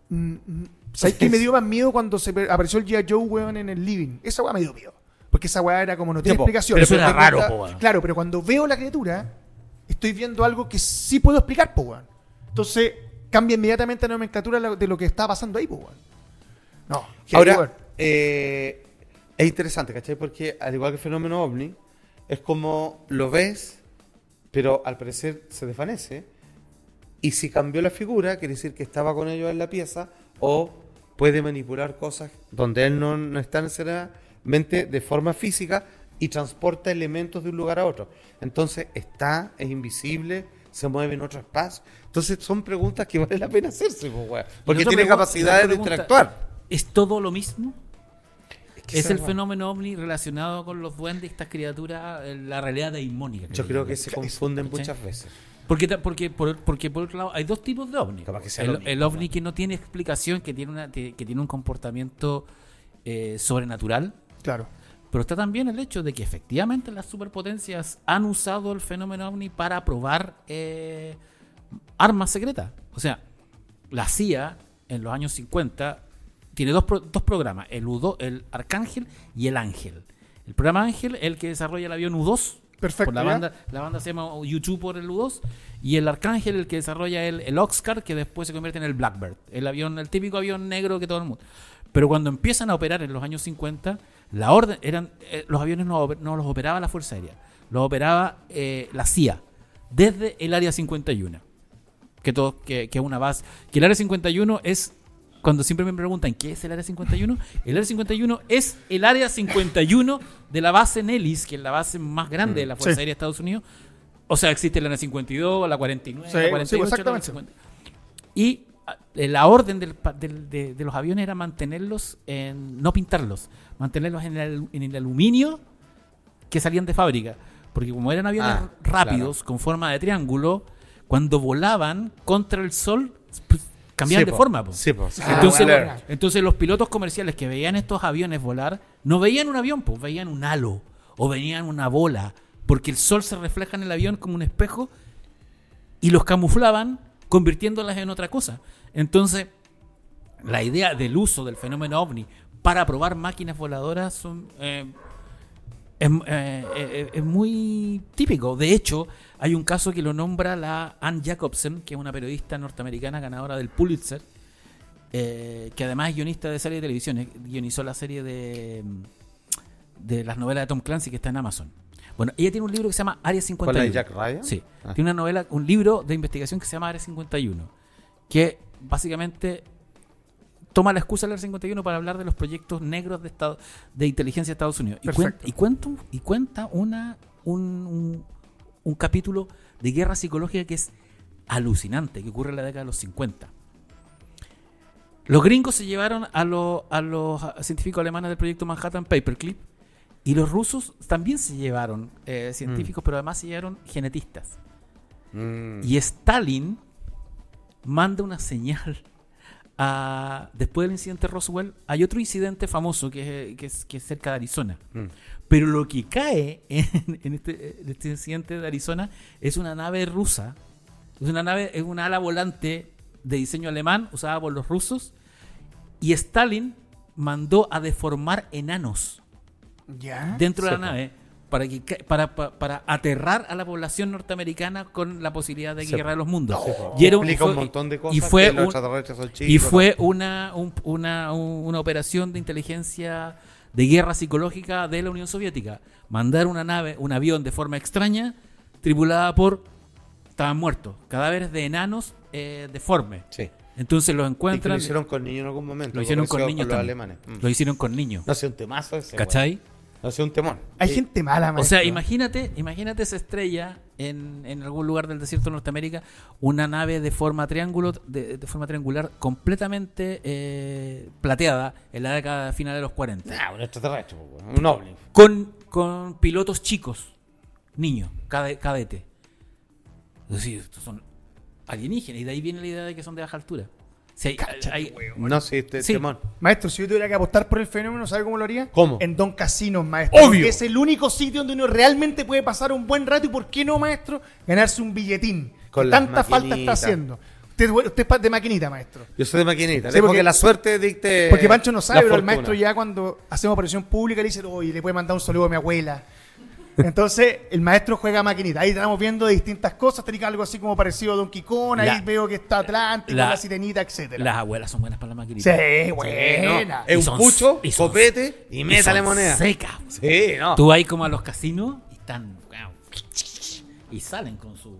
Mm, mm, ¿Sabes qué me dio más miedo cuando se apareció el G.I. Joe, weón, en el living? Esa weá me dio miedo. Porque esa weá era como no tiene explicación.
pero eso era raro,
cuenta-
po, weón.
Claro, pero cuando veo la criatura, estoy viendo algo que sí puedo explicar, po, weón. Entonces, cambia inmediatamente la nomenclatura de lo- que está pasando ahí, po, weón. No,
Ahora,
weón.
eh, es interesante, ¿cachai? Porque al igual que el fenómeno ovni, es como lo ves, pero al parecer se desvanece. Y si cambió la figura, quiere decir que estaba con ellos en la pieza o puede manipular cosas donde él no, no está necesariamente de forma física y transporta elementos de un lugar a otro. Entonces está, es invisible, se mueve en otro espacio. Entonces son preguntas que vale la pena hacerse, weón, porque tiene capacidades de interactuar.
¿Es todo lo mismo? ¿Es el fenómeno ovni relacionado con los duendes, estas criaturas, eh, la realidad daimónica?
Yo creo que
se
confunden muchas veces.
Porque, porque, por, porque por otro lado hay dos tipos de ovni.
Capaz que sea lo
El,
mismo,
el ovni que no tiene explicación, que tiene, una, que tiene un comportamiento eh, sobrenatural.
Claro.
Pero está también el hecho de que efectivamente las superpotencias han usado el fenómeno ovni para probar eh, armas secretas. O sea, la CIA en los años 50 tiene dos, pro- dos programas, el, U2, el Arcángel y el Ángel. El programa Ángel es el que desarrolla el avión U2.
Perfecto,
Por la, banda, la banda se llama YouTube por el U2. Y el Arcángel el que desarrolla el, el Oxcar, que después se convierte en el Blackbird. El avión, el típico avión negro que todo el mundo. Pero cuando empiezan a operar en los años 50, la orden eran eh, los aviones no, no los operaba la Fuerza Aérea, los operaba eh, la CIA desde el área 51. Que todo que, que una base, que el área 51 es cuando siempre me preguntan qué es el área 51, el área 51 es el área 51 de la base Nellis, que es la base más grande de la Fuerza
Sí.
Aérea de Estados Unidos. O sea, existe la área 52, la 49,
Sí,
la
sí,
48,
exactamente.
la 50. Y eh, la orden del del- de, de los aviones era mantenerlos en. no pintarlos, mantenerlos en el, en el aluminio que salían de fábrica. Porque como eran aviones
Ah,
rápidos, con forma de triángulo, cuando volaban contra el sol, cambiaban
Sí,
de
po.
forma. po.
Sí, po.
Ah,
Entonces,
bueno.
entonces los pilotos comerciales que veían estos aviones volar, no veían un avión, pues veían un halo o veían una bola, porque el sol se refleja en el avión como un espejo y los camuflaban convirtiéndolas en otra cosa. Entonces, la idea del uso del fenómeno ovni para probar máquinas voladoras son, eh, es, eh, eh, es muy típico. De hecho, hay un caso que lo nombra la Ann Jacobsen, que es una periodista norteamericana ganadora del Pulitzer, eh, que además es guionista de serie de televisión, guionizó la serie de, de las novelas de Tom Clancy que está en Amazon. Bueno, ella tiene un libro que se llama Área 51.
¿Cuál es Jack Ryan?
Sí,
Ah.
tiene una novela, un libro de investigación que se llama Área 51, que básicamente toma la excusa del Área 51 para hablar de los proyectos negros de estado, de inteligencia de Estados Unidos. Y, cuen-
Perfecto.
y, cuenta, un- y cuenta una, un, un- un capítulo de guerra psicológica que es alucinante, que ocurre en la década de los 50. Los gringos se llevaron a, los- a los científicos alemanes del proyecto Manhattan Paperclip y los rusos también se llevaron eh, científicos, pero además se llevaron genetistas.
Mm.
Y Stalin manda una señal después del incidente Roswell. Hay otro incidente famoso que es, que es, que es cerca de Arizona.
Mm.
Pero lo que cae (laughs) en, en este, en este incidente de Arizona es una nave rusa. Es una nave, es una ala volante de diseño alemán usada por los rusos. Y Stalin mandó a deformar enanos
¿Ya?
dentro de la nave para, que, para, para, para aterrar a la población norteamericana con la posibilidad de guerra de los mundos. Y, era un- fue-
un montón de cosas
y fue un-
chicos,
y
¿no?
fue una, un- una, un- una operación de inteligencia de guerra psicológica de la Unión Soviética. Mandar una nave, un avión de forma extraña, tripulada por. Estaban muertos, cadáveres de enanos eh, deformes.
Sí.
Entonces los
Y
encuentran.
lo hicieron con niños en algún momento.
lo hicieron con niños
los
también.
alemanes. Mm.
Lo hicieron con niños.
No sé, un temazo ese.
¿Cachai?
No sé, un temón.
Hay gente mala,
O
maestro.
sea, imagínate, imagínate esa estrella en, en algún lugar del desierto de Norteamérica, una nave de forma triángulo, de, de forma triangular, completamente eh, plateada en la década final de los 40.
Ah, un extraterrestre, un ovni.
Con, con pilotos chicos, niños, cade- cadete. Es decir, estos son alienígenas, y de ahí viene la idea de que son de baja altura. Si hay- hay-
No, sí, este
Sí.
temón.
Maestro, si yo tuviera que apostar por el fenómeno, ¿sabe cómo lo haría?
¿Cómo?
En Don Casinos, maestro.
Obvio.
Porque es el único sitio donde uno realmente puede pasar un buen rato y, ¿por qué no, maestro? Ganarse un billetín.
Con
que tanta falta está haciendo. Usted, usted es de maquinita, maestro.
Yo soy de maquinita.
Sí, porque-
que la suerte dicte.
Porque Pancho no sabe, pero el maestro ya cuando hacemos aparición pública le dice, oye, le puede mandar un saludo a mi abuela. Entonces, el maestro juega maquinita. Ahí estamos viendo distintas cosas. Tenía algo así como parecido a Don Kikón. Ahí
La-
veo que está Atlántico, la,
la-
sirenita, etcétera.
Las abuelas son buenas para la maquinita.
Sí,
No,
buena.
es
Y
un
son-
pucho,
y son-
copete y
Y
métale
son
moneda.
Secas.
Sí, no.
Tú vas como a los casinos y están. Y salen con su.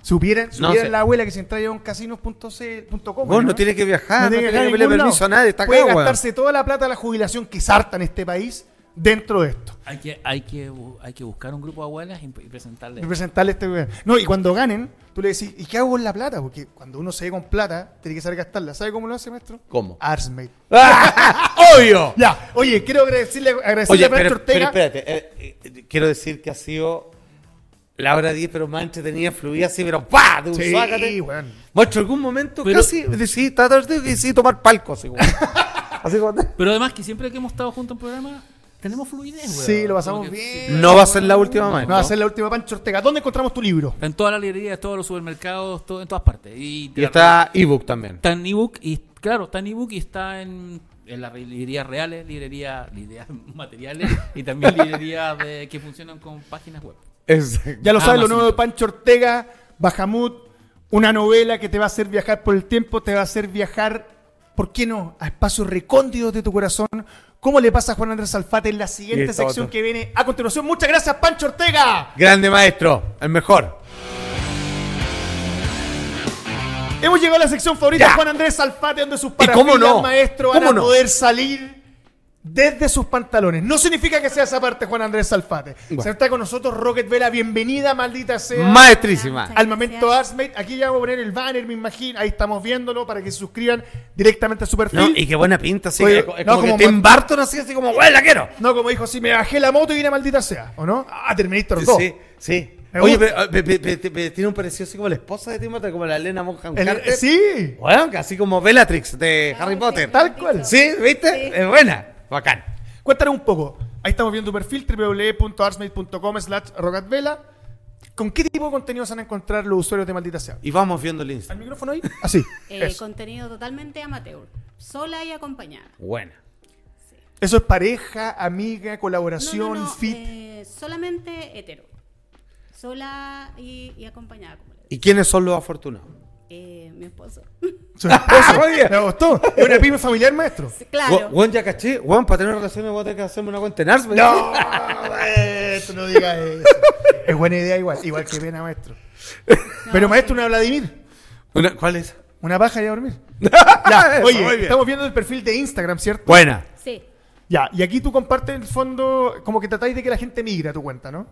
Supieran,
No
supieran
sé.
la abuela que si entra a un casino.com.
Vos no tienes que viajar, no
tiene
tiene
dejar
que pedirle permiso a nadie, está
Puede gastarse toda la plata de la jubilación que sarta en este país dentro de esto.
Hay que, hay que, hay que buscar un grupo de abuelas y, y presentarle.
Y presentarle este weón. No, y cuando ganen, tú le decís, ¿y qué hago con la plata? Porque cuando uno se ve con plata, tiene que saber gastarla. ¿Sabe cómo lo hace, maestro?
¿Cómo?
Arsmate. (laughs)
¡Obvio!
Ya, oye, quiero agradecerle, agradecerle
Oye,
a Maestro
pero, pero
Ortega.
espérate. eh, eh, quiero decir que ha sido la hora 10, pero más entretenida, fluida así, pero ¡pa! De un
Sí,
sácate. Maestro, algún momento
Pero-
casi decidí, tratar de decidí tomar palcos, (laughs) igual. así como.
Pero además que siempre que hemos estado juntos en programa, tenemos fluidez, weón.
Sí, lo pasamos bien.
No va a ser la última, maestro.
No va a ser la última Pancho Ortega. ¿Dónde encontramos tu libro?
Está en todas las librerías, todos los supermercados, todo, en todas partes. Y,
Y está ebook también.
Está en ebook y claro, está en ebook y está en, en las librerías reales, librerías, librerías (laughs) materiales y también (laughs) librerías de, que funcionan con páginas web.
Exacto.
Ya lo sabes, lo nuevo de Pancho Ortega, Bajamut, una novela que te va a hacer viajar por el tiempo, te va a hacer viajar, ¿por qué no?, a espacios recónditos de tu corazón. ¿Cómo le pasa a Juan Andrés Alfate en la siguiente sección
otro.
que viene a continuación? Muchas gracias, Pancho Ortega.
Grande maestro, el mejor.
Hemos llegado a la sección favorita de Juan Andrés Alfate, donde sus
¿Y cómo
parafilas,
no?
maestros, van
¿Cómo
a
no?
poder salir desde sus pantalones. No significa que sea esa parte Juan Andrés Alfate.
Bueno.
Se está con nosotros Rocket Vela. Bienvenida, maldita sea.
Maestrísima.
Al momento Arsmate, aquí ya voy a poner el banner, me imagino. Ahí estamos viéndolo para que se suscriban directamente a su perfil.
No, y qué buena pinta, así.
Oye,
que- es
no,
como,
como
que Tim Burton, así, así como, ¡güey, la quiero!
No como dijo así, me bajé la moto y vine maldita sea, ¿o no? Ah, Terminator 2.
Sí, sí.
Me
Oye, pero, pe- pe- pe- pe- pe- tiene un parecido así como la esposa de Tim Burton, como la Elena Monjan
El-
Carter.
sí,
Bueno, así como Bellatrix de Harry
sí.
Potter.
tal cual.
Sí, ¿viste? Es buena. Bacán.
Cuéntanos un poco. Ahí estamos viendo tu perfil, www.arsmate.com slash rocatvela. ¿Con qué tipo de contenido se van a encontrar los usuarios de Maldita Sea?
Y vamos viendo el
¿Al
Instagram.
micrófono ahí? Así. (laughs)
Eh,
Eso.
contenido totalmente amateur, sola y acompañada.
Buena.
Eso es pareja, amiga, colaboración,
no, no,
fit.
eh, solamente hetero, sola y, y acompañada. Como le digo.
¿Y quiénes son los afortunados?
Eh, mi esposo.
Su esposo.
Muy bien.
Me gustó. Es una pyme familiar, maestro.
Sí, claro.
Juan, ya caché. Juan, para tener relaciones voy a tener que hacerme una cuenta en Ars.
No, maestro, no digas eso. Es buena idea igual, igual que pena, maestro. Pero maestro, una Vladimir.
Una- ¿Cuál es?
Una paja y a dormir. (laughs) Ya, oye,
muy bien.
estamos viendo el perfil de Instagram, ¿cierto?
Buena.
Sí,
Ya, y aquí tú compartes el fondo, como que tratáis de que la gente migre a tu cuenta, ¿no?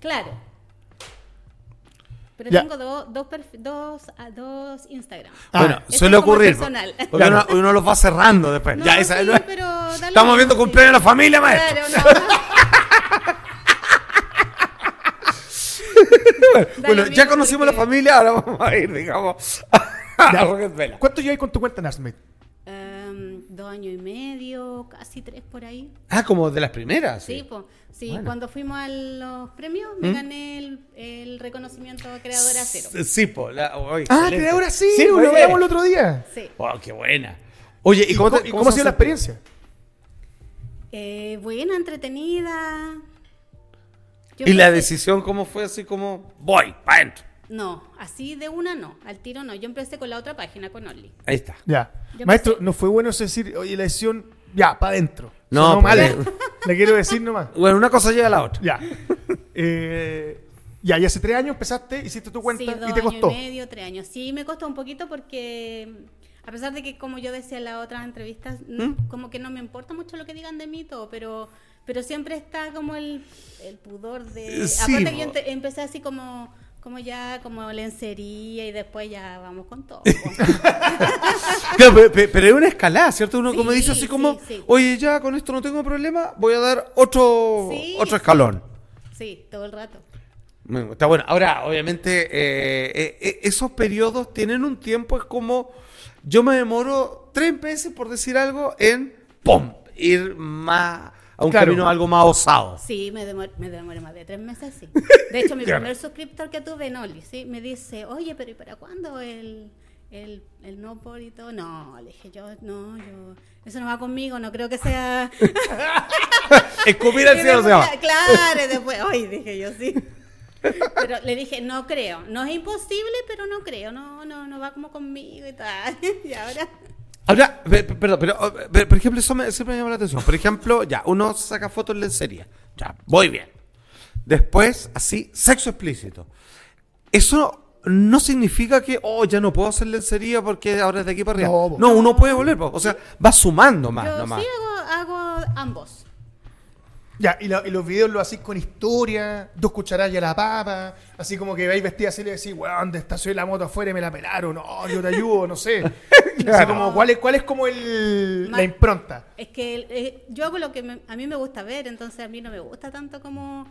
claro. Pero
Ya.
tengo do- dos, dos, ah, dos Instagram.
Ah,
bueno,
ese
suele ocurrir. Porque uno, uno los va cerrando después.
No,
ya, esa
sí,
no es-
pero da lo
Estamos viendo
sí.
cumpleaños de la familia, maestro.
Claro, (laughs)
bueno,
lo
ya conocimos la familia, ahora vamos a ir, digamos, (laughs) a Rocket Vela.
¿Cuánto lleváis con tu cuenta en Arsmate?
Dos años y medio, casi tres por ahí.
Ah, como de las primeras.
Sí, po. sí
Bueno.
cuando fuimos a los premios me gané el, el reconocimiento de creadora cero.
Sí, sí, po. la- oh,
Ah,
excelente.
creadora sí,
Sí,
lo veíamos el otro día.
Sí.
Wow, qué buena. Oye, ¿y,
¿Y
cómo,
cómo,
te-
y cómo ha sido la experiencia?
Eh, buena, entretenida. Yo
¿Y la decisión cómo fue? Así como, voy, pa' adentro.
No, así de una no, al tiro no. Yo empecé con la otra página, con Only.
Ahí está.
Ya.
Yo
Maestro,
empecé-
no fue bueno eso decir, oye, la decisión, ya, para adentro.
No,
Sonó mal.
pues- (laughs)
Le quiero decir nomás.
Bueno, una cosa lleva a la otra.
Ya. Eh, ya, y hace tres años empezaste, hiciste tu cuenta
sí, dos
y te
años
costó.
y medio, tres años. Sí, me costó un poquito porque, a pesar de que, como yo decía en las otras entrevistas,
¿Mm?
como que no me importa mucho lo que digan de mí y todo, pero, pero siempre está como el, el pudor de...
Sí,
aparte que yo empe- empecé así como, como ya, como lencería y después ya vamos con todo. (laughs)
Claro, pe- pe- pero, es una escalada, ¿cierto? Uno
Sí,
como dice así
sí,
como,
sí.
oye, ya con esto no tengo problema, voy a dar otro, otro escalón.
sí, todo el rato.
Está bueno. Ahora, obviamente, eh, eh, eh, esos periodos tienen un tiempo, es como, yo me demoro tres meses, por decir algo, en, ¡pum!, ir más a un
Claro.
camino algo más osado.
Sí, me demoré, me demoré más de tres meses, sí. (laughs) De hecho, mi
Claro.
primer suscriptor que tuve en Oli, sí, me dice, oye, pero ¿y para cuándo el, el, el no por y todo. No, le dije yo, no, yo, eso no va conmigo, no creo que sea. (laughs)
Escupir al (laughs)
Y
cielo se llama.
Claro, y después, ay, dije yo sí. Pero le dije, no creo, no es imposible, pero no creo, no, no, no va como conmigo y tal. Y ahora,
Ahora, pe- pe- perdón, pero, oh, pero, por ejemplo, eso me, siempre me llama la atención. Por ejemplo, ya, uno saca fotos en lencería. Ya, voy bien. Después, así, sexo explícito. Eso no significa que, oh, ya no puedo hacer lencería porque ahora es de aquí para arriba.
No,
uno puede volver. po. O sea, va sumando más
yo
nomás.
sí hago, hago ambos.
Ya, y, la- y los videos lo hacís con historia, dos cucharadas y a la papa, así como que vais vestida así y le decís, weón, de estacioné la moto afuera y me la pelaron, no, yo te ayudo, no sé. (laughs) Así como, ¿cuál es, cuál es como el,
Ma-
la impronta?
Es que eh, yo hago lo que me- a mí me gusta ver, entonces a mí no me gusta tanto como,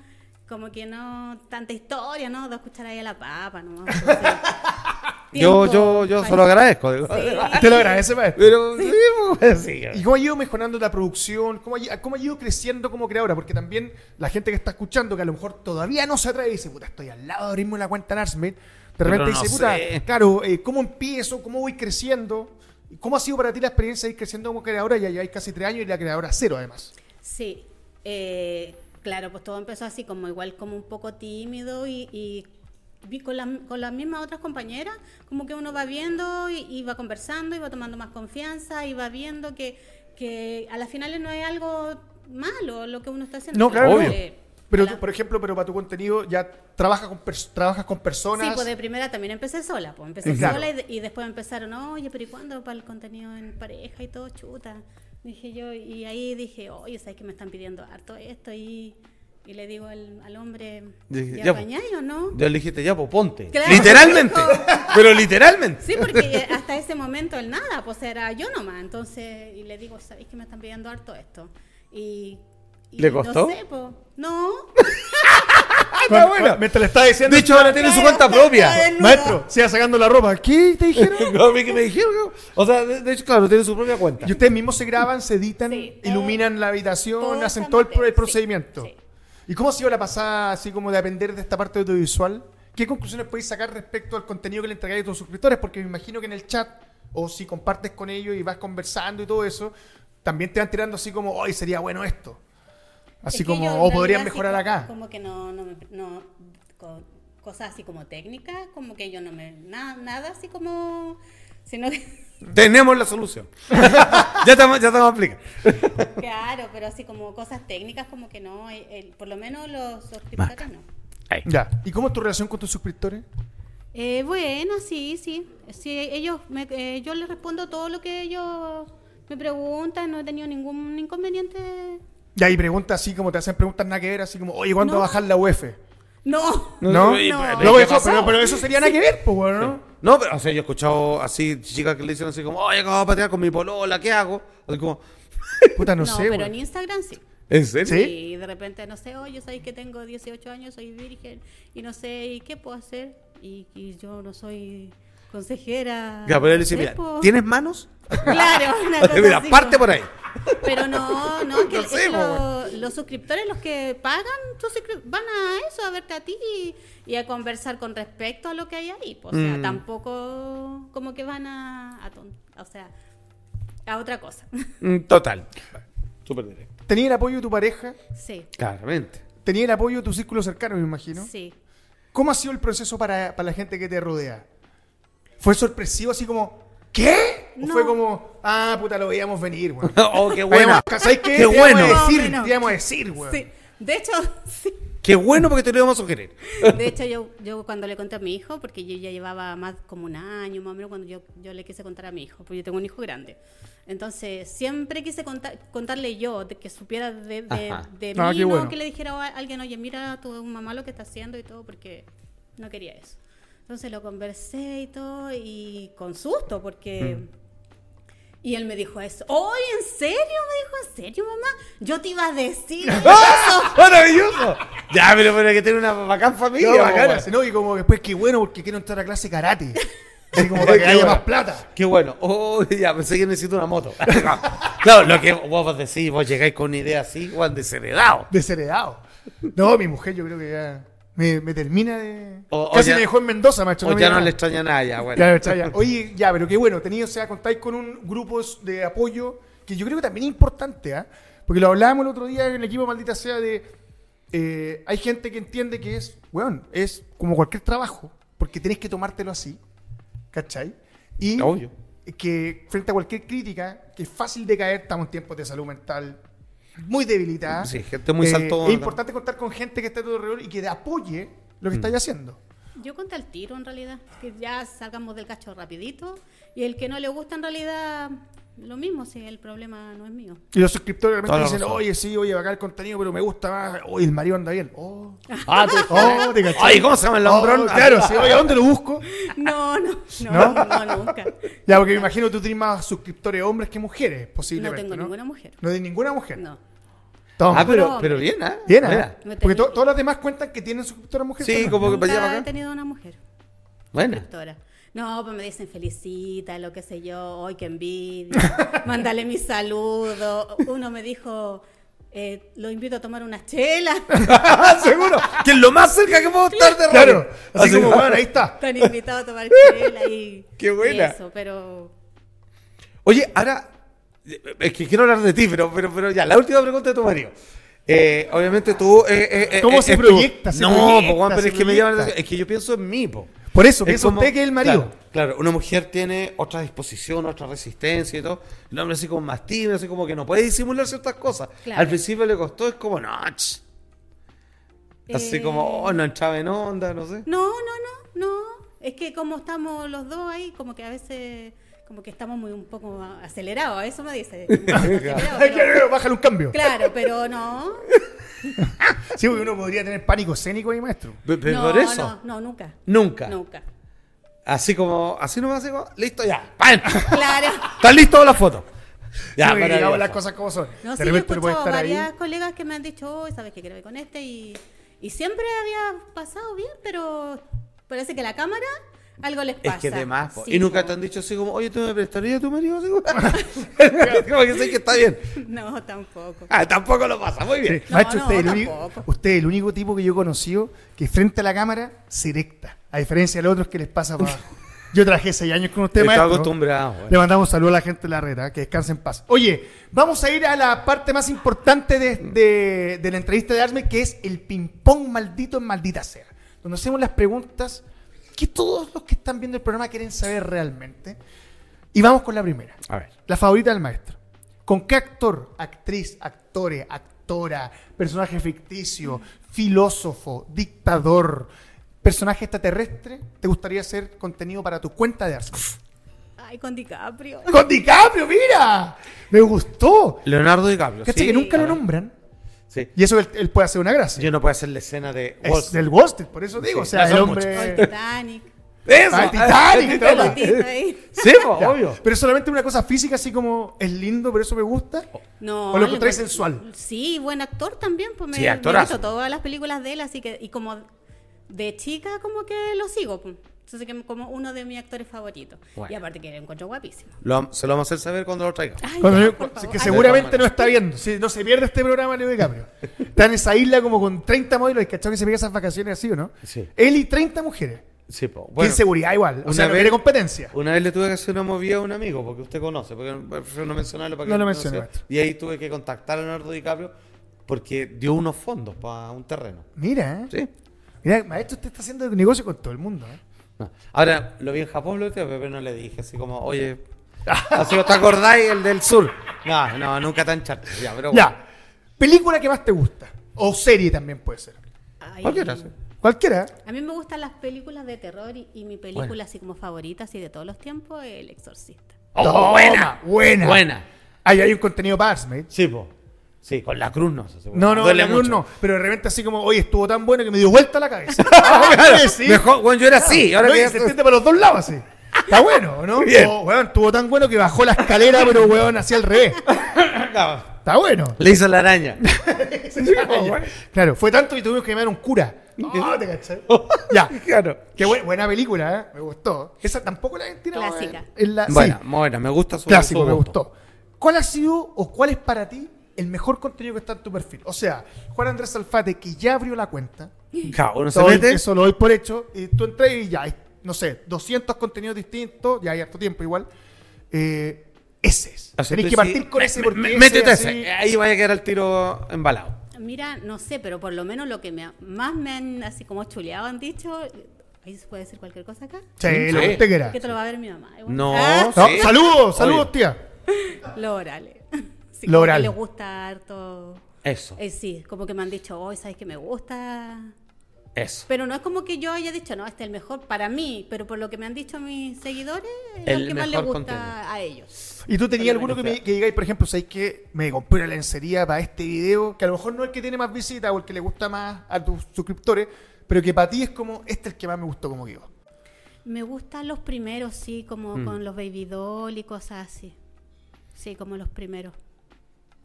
como que no, tanta historia, ¿no? Dos cucharadas a la papa, ¿no? Entonces, (laughs)
Yo, yo, yo
pa-
se lo agradezco. digo.
Sí. (laughs)
Te lo agradece, maestro.
Pero, sí, pues, sí.
¿Y cómo ha ido mejorando la producción? ¿Cómo ha, cómo ha ido creciendo como creadora? Porque también la gente que está escuchando, que a lo mejor todavía no se atreve y dice, puta, estoy al lado de abrirme la cuenta en Arsmate. De repente
no
dice, puta,
sé.
claro, eh, ¿cómo empiezo? ¿Cómo voy creciendo? ¿Y ¿Cómo ha sido para ti la experiencia de ir creciendo como creadora? Ya lleváis casi tres años y la creadora cero, además.
Sí, eh, claro, pues todo empezó así como igual como un poco tímido y, con, la- con las mismas otras compañeras, como que uno va viendo y, y va conversando y va tomando más confianza y va viendo que, que a las finales no es algo malo lo que uno está haciendo.
No, claro,
Obvio.
que
Pero tú, por ejemplo, pero para tu contenido ya trabajas con, trabajas con personas.
Sí, pues de primera también empecé sola, pues empecé
Claro.
sola y, y después empezaron, oye, pero ¿y cuándo para el contenido en pareja y todo, chuta? Dije yo, y ahí dije, oye, ¿sabes que me están pidiendo harto esto? Y, y le digo al, al hombre,
Dije,
¿ya
ya,
apañáis o no?
Yo le dijiste, ya, pues ponte.
Claro.
Literalmente. (laughs) pero literalmente.
Sí, porque hasta ese momento el nada, pues era yo nomás. Entonces, y le digo, ¿sabéis que me están pidiendo harto esto? Y. y
¿Le costó?
No sé, pues. No. (laughs)
Está bueno.
Mientras le estaba diciendo,
De hecho, ahora tiene su cuenta propia.
maestro, siga sacando la ropa. ¿Qué te dijeron? (laughs)
No, a mí que me dijeron. ¿no? O sea, de, de hecho, claro, tiene su propia cuenta.
Y ustedes mismos se graban, se editan,
Sí, todo-
iluminan la habitación,
todo
hacen todo el, pro- el
sí,
procedimiento.
sí.
¿Y cómo ha sido la pasada, así como de aprender de esta parte audiovisual? ¿Qué conclusiones podéis sacar respecto al contenido que le entregáis a tus suscriptores? Porque me imagino que en el chat, o si compartes con ellos y vas conversando y todo eso, también te van tirando así como, hoy sería bueno esto. Así
Es
como, o podrían
realidad,
mejorar acá.
Como que no, no, no co- cosas así como técnicas, como que yo no me, nada, nada así como, sino que,
Tenemos la solución. (laughs) ya estamos, ya estamos aplicando.
claro, pero así como cosas técnicas, como que no, el- el- por lo menos los suscriptores no.
Ya. ¿Y cómo es tu relación con tus suscriptores?
Eh, bueno, sí, sí, sí, ellos, me, eh, yo les respondo todo lo que ellos me preguntan, no he tenido ningún inconveniente.
Ya, y preguntas así como te hacen preguntas nada que ver, así como, oye, ¿cuándo
No.
va a bajar la UF?
No,
¿No?
No,
No,
pero-
pero,
¿qué
eso, sería nada que ver, pues, bueno, ¿no?
No, pero, o sea, yo he escuchado así chicas que le dicen así como, oye, acabo de patear con mi polola, ¿qué hago? Así como, (laughs)
Puta, no,
no,
sé,
pero en Instagram sí.
¿en serio?
¿Sí?
Y de repente, no sé, oye, sabéis que tengo 18 años, soy virgen y no sé, ¿y qué puedo hacer? Y, y yo no soy consejera.
Dice, mira. ¿tienes manos?
Claro, una (laughs) cosa
mira,
así,
parte
po.
por ahí.
Pero no, no, (laughs) que
No
es
sé,
lo- los suscriptores, los que pagan, van a eso, a verte a ti y, y a conversar con respecto a lo que hay ahí. O sea,
Mm.
tampoco como que van a, a ton- o sea, a otra cosa. (laughs)
Mm, Total. Súper directo.
¿Tenía el apoyo de tu pareja?
sí,
Claramente.
¿Tenía el apoyo de tu círculo cercano, me imagino?
sí.
¿Cómo ha sido el proceso para, para la gente que te rodea? ¿Fue sorpresivo así como, ¿qué? ¿O
No.
fue como, ah, puta, lo veíamos venir, weón? (laughs)
oh, qué bueno.
¿Sabes qué?
Qué
Te íbamos
bueno.
a decir, te íbamos a decir, weón.
Sí. De hecho, (laughs) sí.
Qué bueno porque te lo íbamos a sugerir. (laughs)
De hecho, yo, yo cuando le conté a mi hijo, porque yo ya llevaba más como un año más o menos cuando yo, yo le quise contar a mi hijo, porque yo tengo un hijo grande. Entonces, siempre quise contar, contarle yo, de que supiera de, de,
Ah,
mí,
qué
no
bueno.
que le dijera a alguien, oye, mira tu mamá lo que está haciendo y todo, porque no quería eso. Entonces lo conversé y todo, y con susto, porque...
Mm.
Y él me dijo eso. ¡Oye, en serio! Me dijo, ¿en serio, mamá? Yo te iba a decir (laughs)
¡Ah! (laughs) ¡Maravilloso! Ya, pero, pero hay que tener una bacán familia.
No, bacana, no, y como después, qué bueno, porque quiero entrar a clase karate. Así como (laughs) para que haya
bueno.
más plata.
Qué bueno. Oh, ya, pensé que necesito una moto. claro, lo que vos decís, vos llegáis con una idea así, Juan, desheredado.
Desheredado. No, mi mujer yo creo que ya Me, me termina de.
O- o
Casi
ya-
me dejó en Mendoza, macho.
O
no
ya no le extraña nada, ya, bueno.
Ya. Oye, ya, pero qué bueno, o sea, contáis con un grupo de apoyo que yo creo que también es importante, ¿ah? Porque lo hablábamos el otro día en el equipo Maldita Sea de. eh, hay gente que entiende que es, weón, es como cualquier trabajo, porque tenés que tomártelo así, ¿cachai? Y
Obvio.
que frente a cualquier crítica, que es fácil de caer, estamos en tiempos de salud mental muy debilitada.
Sí, gente muy
Eh,
saltona.
Es importante contar con gente que esté a tu alrededor y que apoye lo que estáis haciendo.
Yo conté al tiro en realidad, que ya salgamos del cacho rapidito y el que no le gusta en realidad lo mismo, si el problema no es mío.
Y los suscriptores de
Toda la
dicen, oye, sí, oye, bacán el contenido, pero me gusta más. Oye, el marido anda bien. Oh,
Ah, te- (laughs)
oh, te cachai.
Ay, ¿cómo se llama el
Oh,
hombrón?
claro, sí, oye, ¿a dónde lo busco? (laughs)
No, no, no,
¿No?
no, nunca.
Ya, porque me imagino que tú tienes más suscriptores hombres que mujeres,
No
posiblemente.
tengo
¿no?
ninguna mujer.
No hay ninguna mujer.
No.
Toma.
Ah, pero,
Pero-
bien, ¿ah?
Bien, ¿eh? Porque to- todas las demás cuentan que tienen suscriptoras mujeres.
Sí,
¿no?
como que
Nunca he tenido una mujer
Buena.
suscriptora. No, pues me dicen felicita, lo que sé yo, hoy que envidia, (laughs) mándale mi saludo. Uno me dijo, eh, lo invito a tomar una chela. (laughs)
Seguro.
Que es lo más cerca que puedo estar de.
Claro. Así,
Así
como, bueno, ahí está.
Están invitados a tomar chela y, (laughs)
Qué buena.
eso, pero
Oye, ahora, eh, es que quiero hablar de ti, pero, pero, pero ya, la última pregunta de tu marido. Eh, obviamente tú... eh, eh, eh,
¿Cómo
eh,
se proyecta? Se
no,
proyecta,
po, Juan, pero es que me llama la atención. Es que yo pienso en mí, po.
Por eso, piensa usted que es el marido.
Claro, claro, una mujer tiene otra disposición, otra resistencia y todo. El hombre así como más tímido, así como que no puede disimular ciertas cosas.
Claro.
Al principio le costó, es como, no, ch. Así
Eh,
como, oh, no entraba en onda, no sé.
No, no, no, no. Es que como estamos los dos ahí, como que a veces, como que estamos muy un poco acelerados, eso me dice. (laughs) Pero-
claro, bájale un cambio.
claro, pero no. (laughs)
Sí, porque uno podría tener pánico escénico ahí, maestro.
No,
por eso,
No, no, nunca.
nunca.
Nunca.
Así como, así nomás, así como, listo ya. ¡Pam!
Claro.
¿Están listos la foto? Ya,
Sí, las cosas como son.
No, sí, yo he escuchado
estar
varias
ahí.
colegas que me han dicho, oh, sabes que quiero ir con este y, y siempre había pasado bien, pero parece que la cámara algo les pasa.
Es que de más, po.
Sí,
y nunca te han dicho así como, oye, ¿tú me prestarías a tu marido? Así como, (laughs) (laughs) como que sé que está bien. (laughs)
No, tampoco.
Ah, tampoco lo pasa, muy bien.
Sí. Maestro,
no,
usted, es el único,
tampoco.
usted es el único tipo que yo he conocido que frente a la cámara se erecta. A diferencia de los otros que les pasa para abajo. Yo trabajé seis años con usted, maestro.
acostumbrado. bueno.
Le mandamos saludos a la gente de la reta, que descanse en paz. Oye, vamos a ir a la parte más importante de, de- de la entrevista de Arme, que es el ping-pong maldito en maldita sea. Donde hacemos las preguntas que todos los que están viendo el programa quieren saber realmente. Y vamos con la primera.
A ver.
La favorita del maestro. ¿Con qué actor, actriz, actore, actora, personaje ficticio, filósofo, dictador, personaje extraterrestre te gustaría hacer contenido para tu cuenta de Arce?
Ay, con DiCaprio.
¡Con DiCaprio, mira! Me gustó.
Leonardo DiCaprio.
Fíjate
sí.
que nunca lo
ver.
nombran.
Sí.
Y eso él, él puede hacer una gracia.
Yo no puedo hacer la escena de Wall Street.
del Wall Street, por eso digo.
Sí,
o sea, el
O el. (laughs) Titanic.
¡Eso!
Ah, Titanic, (laughs)
ahí. (laughs)
Sí, po,
Ya.
obvio.
Pero es solamente una cosa física, así como es lindo, pero eso me gusta.
No,
¿O lo encontré sensual?
Sí, buen actor también. Pues me,
Sí,
me he
actorazo.
visto todas las películas de él, así que, y como de chica, como que lo sigo. pues. Entonces, que como uno de mis actores favoritos.
Bueno.
Y aparte que lo encuentro guapísimo.
Lo- se lo vamos a hacer saber cuando lo traiga.
Ay,
Cuando
ya,
yo-
por
que.
Ay,
seguramente no está viendo. Si no se pierde este programa, Leo DiCaprio. Está en esa isla como con 30 modelos. ¿Cachado que se pega esas vacaciones así o no?
Sí.
Él y 30 mujeres.
Sí, po. Bueno,
inseguridad igual. O
una
sea, no
vez-
quiere competencia.
Una vez le tuve que hacer una movida a un amigo, porque usted conoce, porque prefiero no mencionarlo para que
No lo mencione, maestro.
Y ahí tuve que contactar a Leonardo DiCaprio porque dio unos fondos para un terreno.
Mira, ¿eh?
Sí.
Mira, maestro, usted está haciendo negocio con todo el mundo. ¿eh?
No. Ahora, lo vi en Japón, lo tío, pero no le dije así como, oye, así te acordáis el del sur. No, no, nunca tan charto. Ya, pero bueno.
Ya. Película que más te gusta. O serie también puede ser.
Ay,
Cualquiera, sí.
Cualquiera.
A mí me gustan las películas de terror y, y mi película así como favorita, así de todos los tiempos, es El Exorcista.
Oh,
Toma,
buena,
Buena.
buena.
Ahí hay un contenido para Arsmate.
Sí, po. Sí, con la cruz no. se.
No, no,
Duele
la cruz
mucho.
no. Pero de repente así como, oye, estuvo tan bueno que me dio vuelta la cabeza. (laughs) Ah, (laughs) sí.
Mejor, bueno, yo era así. Ahora
No,
que
y se entiende para los dos lados así. Está bueno, ¿no? (laughs)
Bien.
O, weón, estuvo tan bueno que bajó la escalera, pero weón, hacia al revés. Está bueno.
le hizo la araña.
Claro, fue tanto que tuvimos que llamar a un cura. No, te. Ya.
Claro.
Qué buen- buena película, ¿eh? Me gustó. Esa tampoco la he tirado
Clásica.
en- en la- sí,
Bueno, buena, me gusta su
clásico,
su
me
gusto.
gustó. ¿Cuál ha sido o cuál es para ti el mejor contenido que está en tu perfil. O sea, Juan Andrés Alfate, que ya abrió la cuenta,
Claro, uno se mete.
eso lo doy por hecho, y tú entras y ya hay, no sé, 200 contenidos distintos, ya hay harto tiempo igual. Eh, ese es.
O sea,
que partir con ese porque ese
Métete
así-
ese. Ahí vaya a quedar el tiro embalado.
Mira, no sé, pero por lo menos lo que me ha- más me han así como chuleado han dicho. Ahí se puede decir cualquier cosa acá.
Sí,
Sí.
lo que usted quiera.
Que te lo va a ver mi mamá.
No.
Ah,
No,
Sí.
Saludos, saludos, tía.
Lo orales. Sí,
Lo
como
oral.
que le gusta harto.
Eso,
Eh, sí, como que me han dicho, hoy sabes que me gusta.
eso.
Pero no es como que yo haya dicho, no, este es el mejor para mí, pero por lo que me han dicho mis seguidores, es
El
lo que más les gusta
contenido.
a ellos.
¿Y tú tenías alguno que, me, que digáis, por ejemplo, sabéis que me compré una lencería para este video, que a lo mejor no es el que tiene más visitas o el que le gusta más a tus suscriptores, pero que para ti es como, este es el que más me gustó como quedó?
Me gustan los primeros, sí, como
Mm.
con los baby doll y cosas así. Sí, como los primeros.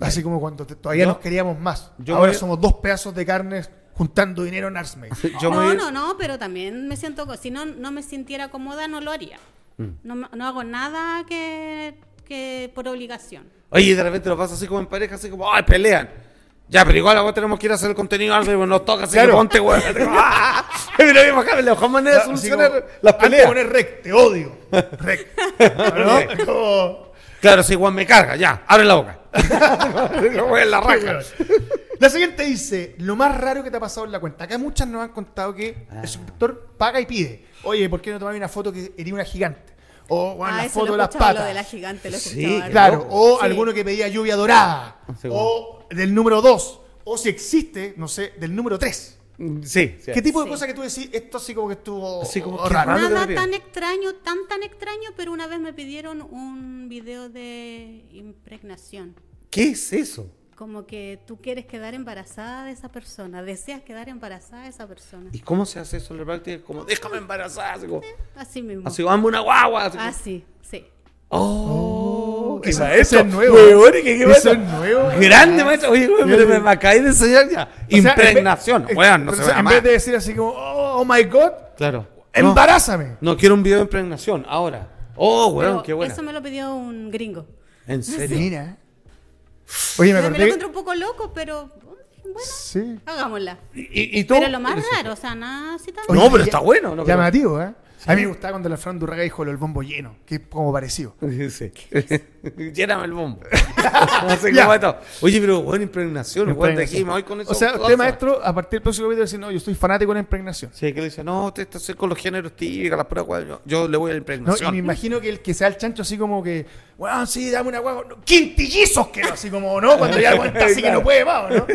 Así como cuando te- todavía
Yo-
nos queríamos más.
yo
Ahora
me-
somos dos pedazos de carne juntando dinero en Arsmate. (laughs)
Yo me
no, no, no, pero también me siento, si no, no me sintiera cómoda, no lo haría.
Mm.
No, no hago nada que, que por obligación.
Oye, y de repente lo pasa así como en pareja, así como, ¡ay, pelean! Ya, pero igual ahora tenemos que ir a hacer el contenido algo y nos toca, así
Claro.
que ponte, weón. (laughs) ¡Ah! Mira, bacán, la mejor manera de solucionar
como,
las peleas.
poner rec, te odio. (laughs) Rec. ¿No? Como-
Claro, si Juan me carga, ya, abre la boca. En la raja.
siguiente dice, lo más raro que te ha pasado en la cuenta. Acá muchas nos han contado que
Ah.
el suscriptor paga y pide. Oye, ¿por qué no tomas una foto que eres una gigante? O bueno,
ah,
la foto
lo
de las patas.
lo de la gigante, lo he
Sí,
escuchado harto.
Claro, o
Sí.
alguno que pedía lluvia dorada.
Sí,
o del número 2. O si existe, no sé, del número 3.
Sí, sí.
¿Qué tipo de
Sí.
cosas que tú decís? Esto así como que estuvo
Así como que
raro.
Nada tan extraño, tan tan extraño, pero una vez me pidieron un video de impregnación.
¿Qué es eso?
Como que tú quieres quedar embarazada de esa persona, deseas quedar embarazada de esa persona.
¿Y cómo se hace eso en la práctica? Como, déjame embarazada. Así como,
Así mismo.
así hazme una guagua. Así
Así, sí.
Oh, qué
Eso-
maestro.
eso es nuevo.
¿qué- qué
Eso es nuevo.
Grande, maestro. Oye, güey, pero me, me acabáis de enseñar ya.
O sea, en
Impregnación. Weón, no se
sea, En
más.
vez de decir así como, oh, oh my god,
Claro. No,
embarázame.
no quiero un video de impregnación, ahora. Oh, weón,
Pero
qué bueno.
Eso me lo pidió un gringo.
En (laughs) serio.
Mira. Oye, me
Me lo
acordé.
encuentro un poco loco, pero bueno,
Sí.
hagámosla.
¿Y, y tú?
Pero lo más raro, o sea, nada así tan
No, pero está bueno, ¿no? Pero-
Llamativo, ¿eh? A mí me gustaba cuando el Fran Durraga dijo lo del bombo lleno, que es como parecido. (laughs)
Sí. (laughs) Lléname el bombo. (laughs) Así
Ya.
como esto. Oye, pero buena impregnación, weón, de aquí me voy con eso.
O sea, usted, maestro, a partir del próximo video dice, no, yo soy fanático de la impregnación.
Sí, que le dice, no, usted está con los géneros típicos, las weas. Yo, yo le voy a la
¿no? Y
impregnación.
me imagino que el que sea el chancho así como que, bueno, sí, dame una hueá. No, quintillizos quiero, así como, ¿no? Cuando ya aguanta así que no puede más, ¿no?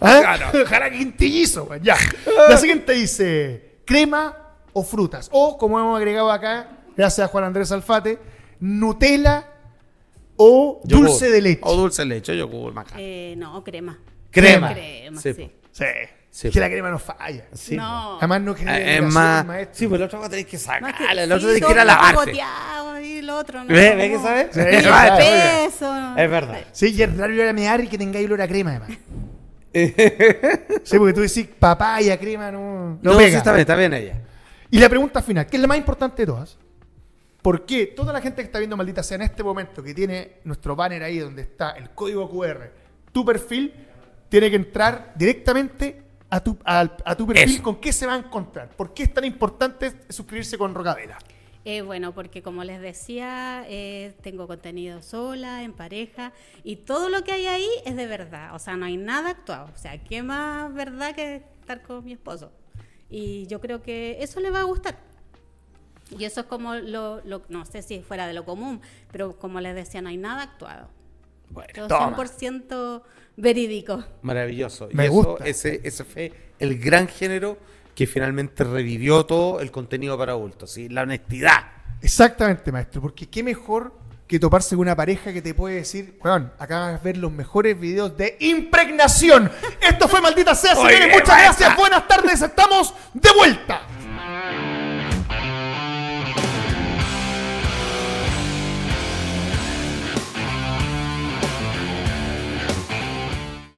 ¿Ah?
Claro.
Ojalá quintillizo, pues, ya. La siguiente dice, crema o frutas. O, como hemos agregado acá, gracias a Juan Andrés Alfate, Nutella o
Yogur.
dulce de leche.
O dulce de leche, yogur, maca.
Eh, no, crema.
Crema.
Crema,
Sí,
sí.
Sí.
Sí,
que la crema no falla.
Sí,
no.
Además no genera
Eh, es más.
maestro.
Sí, pues cosa tenés que
Más
sacarla,
que-
la otra
sí,
tenés que ir a lavarte.
y lo otro, ¿no?
¿Ve? ¿Ve que sabes?
Sí,
Es.
Peso.
Es verdad.
Sí, y es raro ir a mear y que tengáis olor a crema, además. (laughs) sí, porque tú decís papaya, crema, no, no,
No,
pega.
sí, está bien, está bien ella.
Y la pregunta final, que es la más importante de todas. ¿Por qué toda la gente que está viendo Maldita Sea en este momento, que tiene nuestro banner ahí donde está el código QR, tu perfil, tiene que entrar directamente a tu, a tu perfil?
Eso.
¿Con qué se va a encontrar? ¿Por qué es tan importante suscribirse con Rocavela?
Eh, bueno, porque como les decía, eh, tengo contenido sola, en pareja, y todo lo que hay ahí es de verdad. O sea, no hay nada actuado. O sea, ¿qué más verdad que estar con mi esposo? Y yo creo que eso le va a gustar. Y eso es como lo, lo- no sé si fuera de lo común, pero como les decía, no hay nada actuado.
Bueno,
Todo
toma.
100% verídico.
maravilloso.
Me
y eso,
gusta.
Ese, ese fue el gran género que finalmente revivió todo el contenido para adultos. ¿sí? La honestidad.
Exactamente, maestro, porque qué mejor que toparse con una pareja que te puede decir, weón, acá vas a ver los mejores videos de impregnación. Esto fue Maldita Sea, señores, muchas gracias, buenas tardes, estamos de vuelta.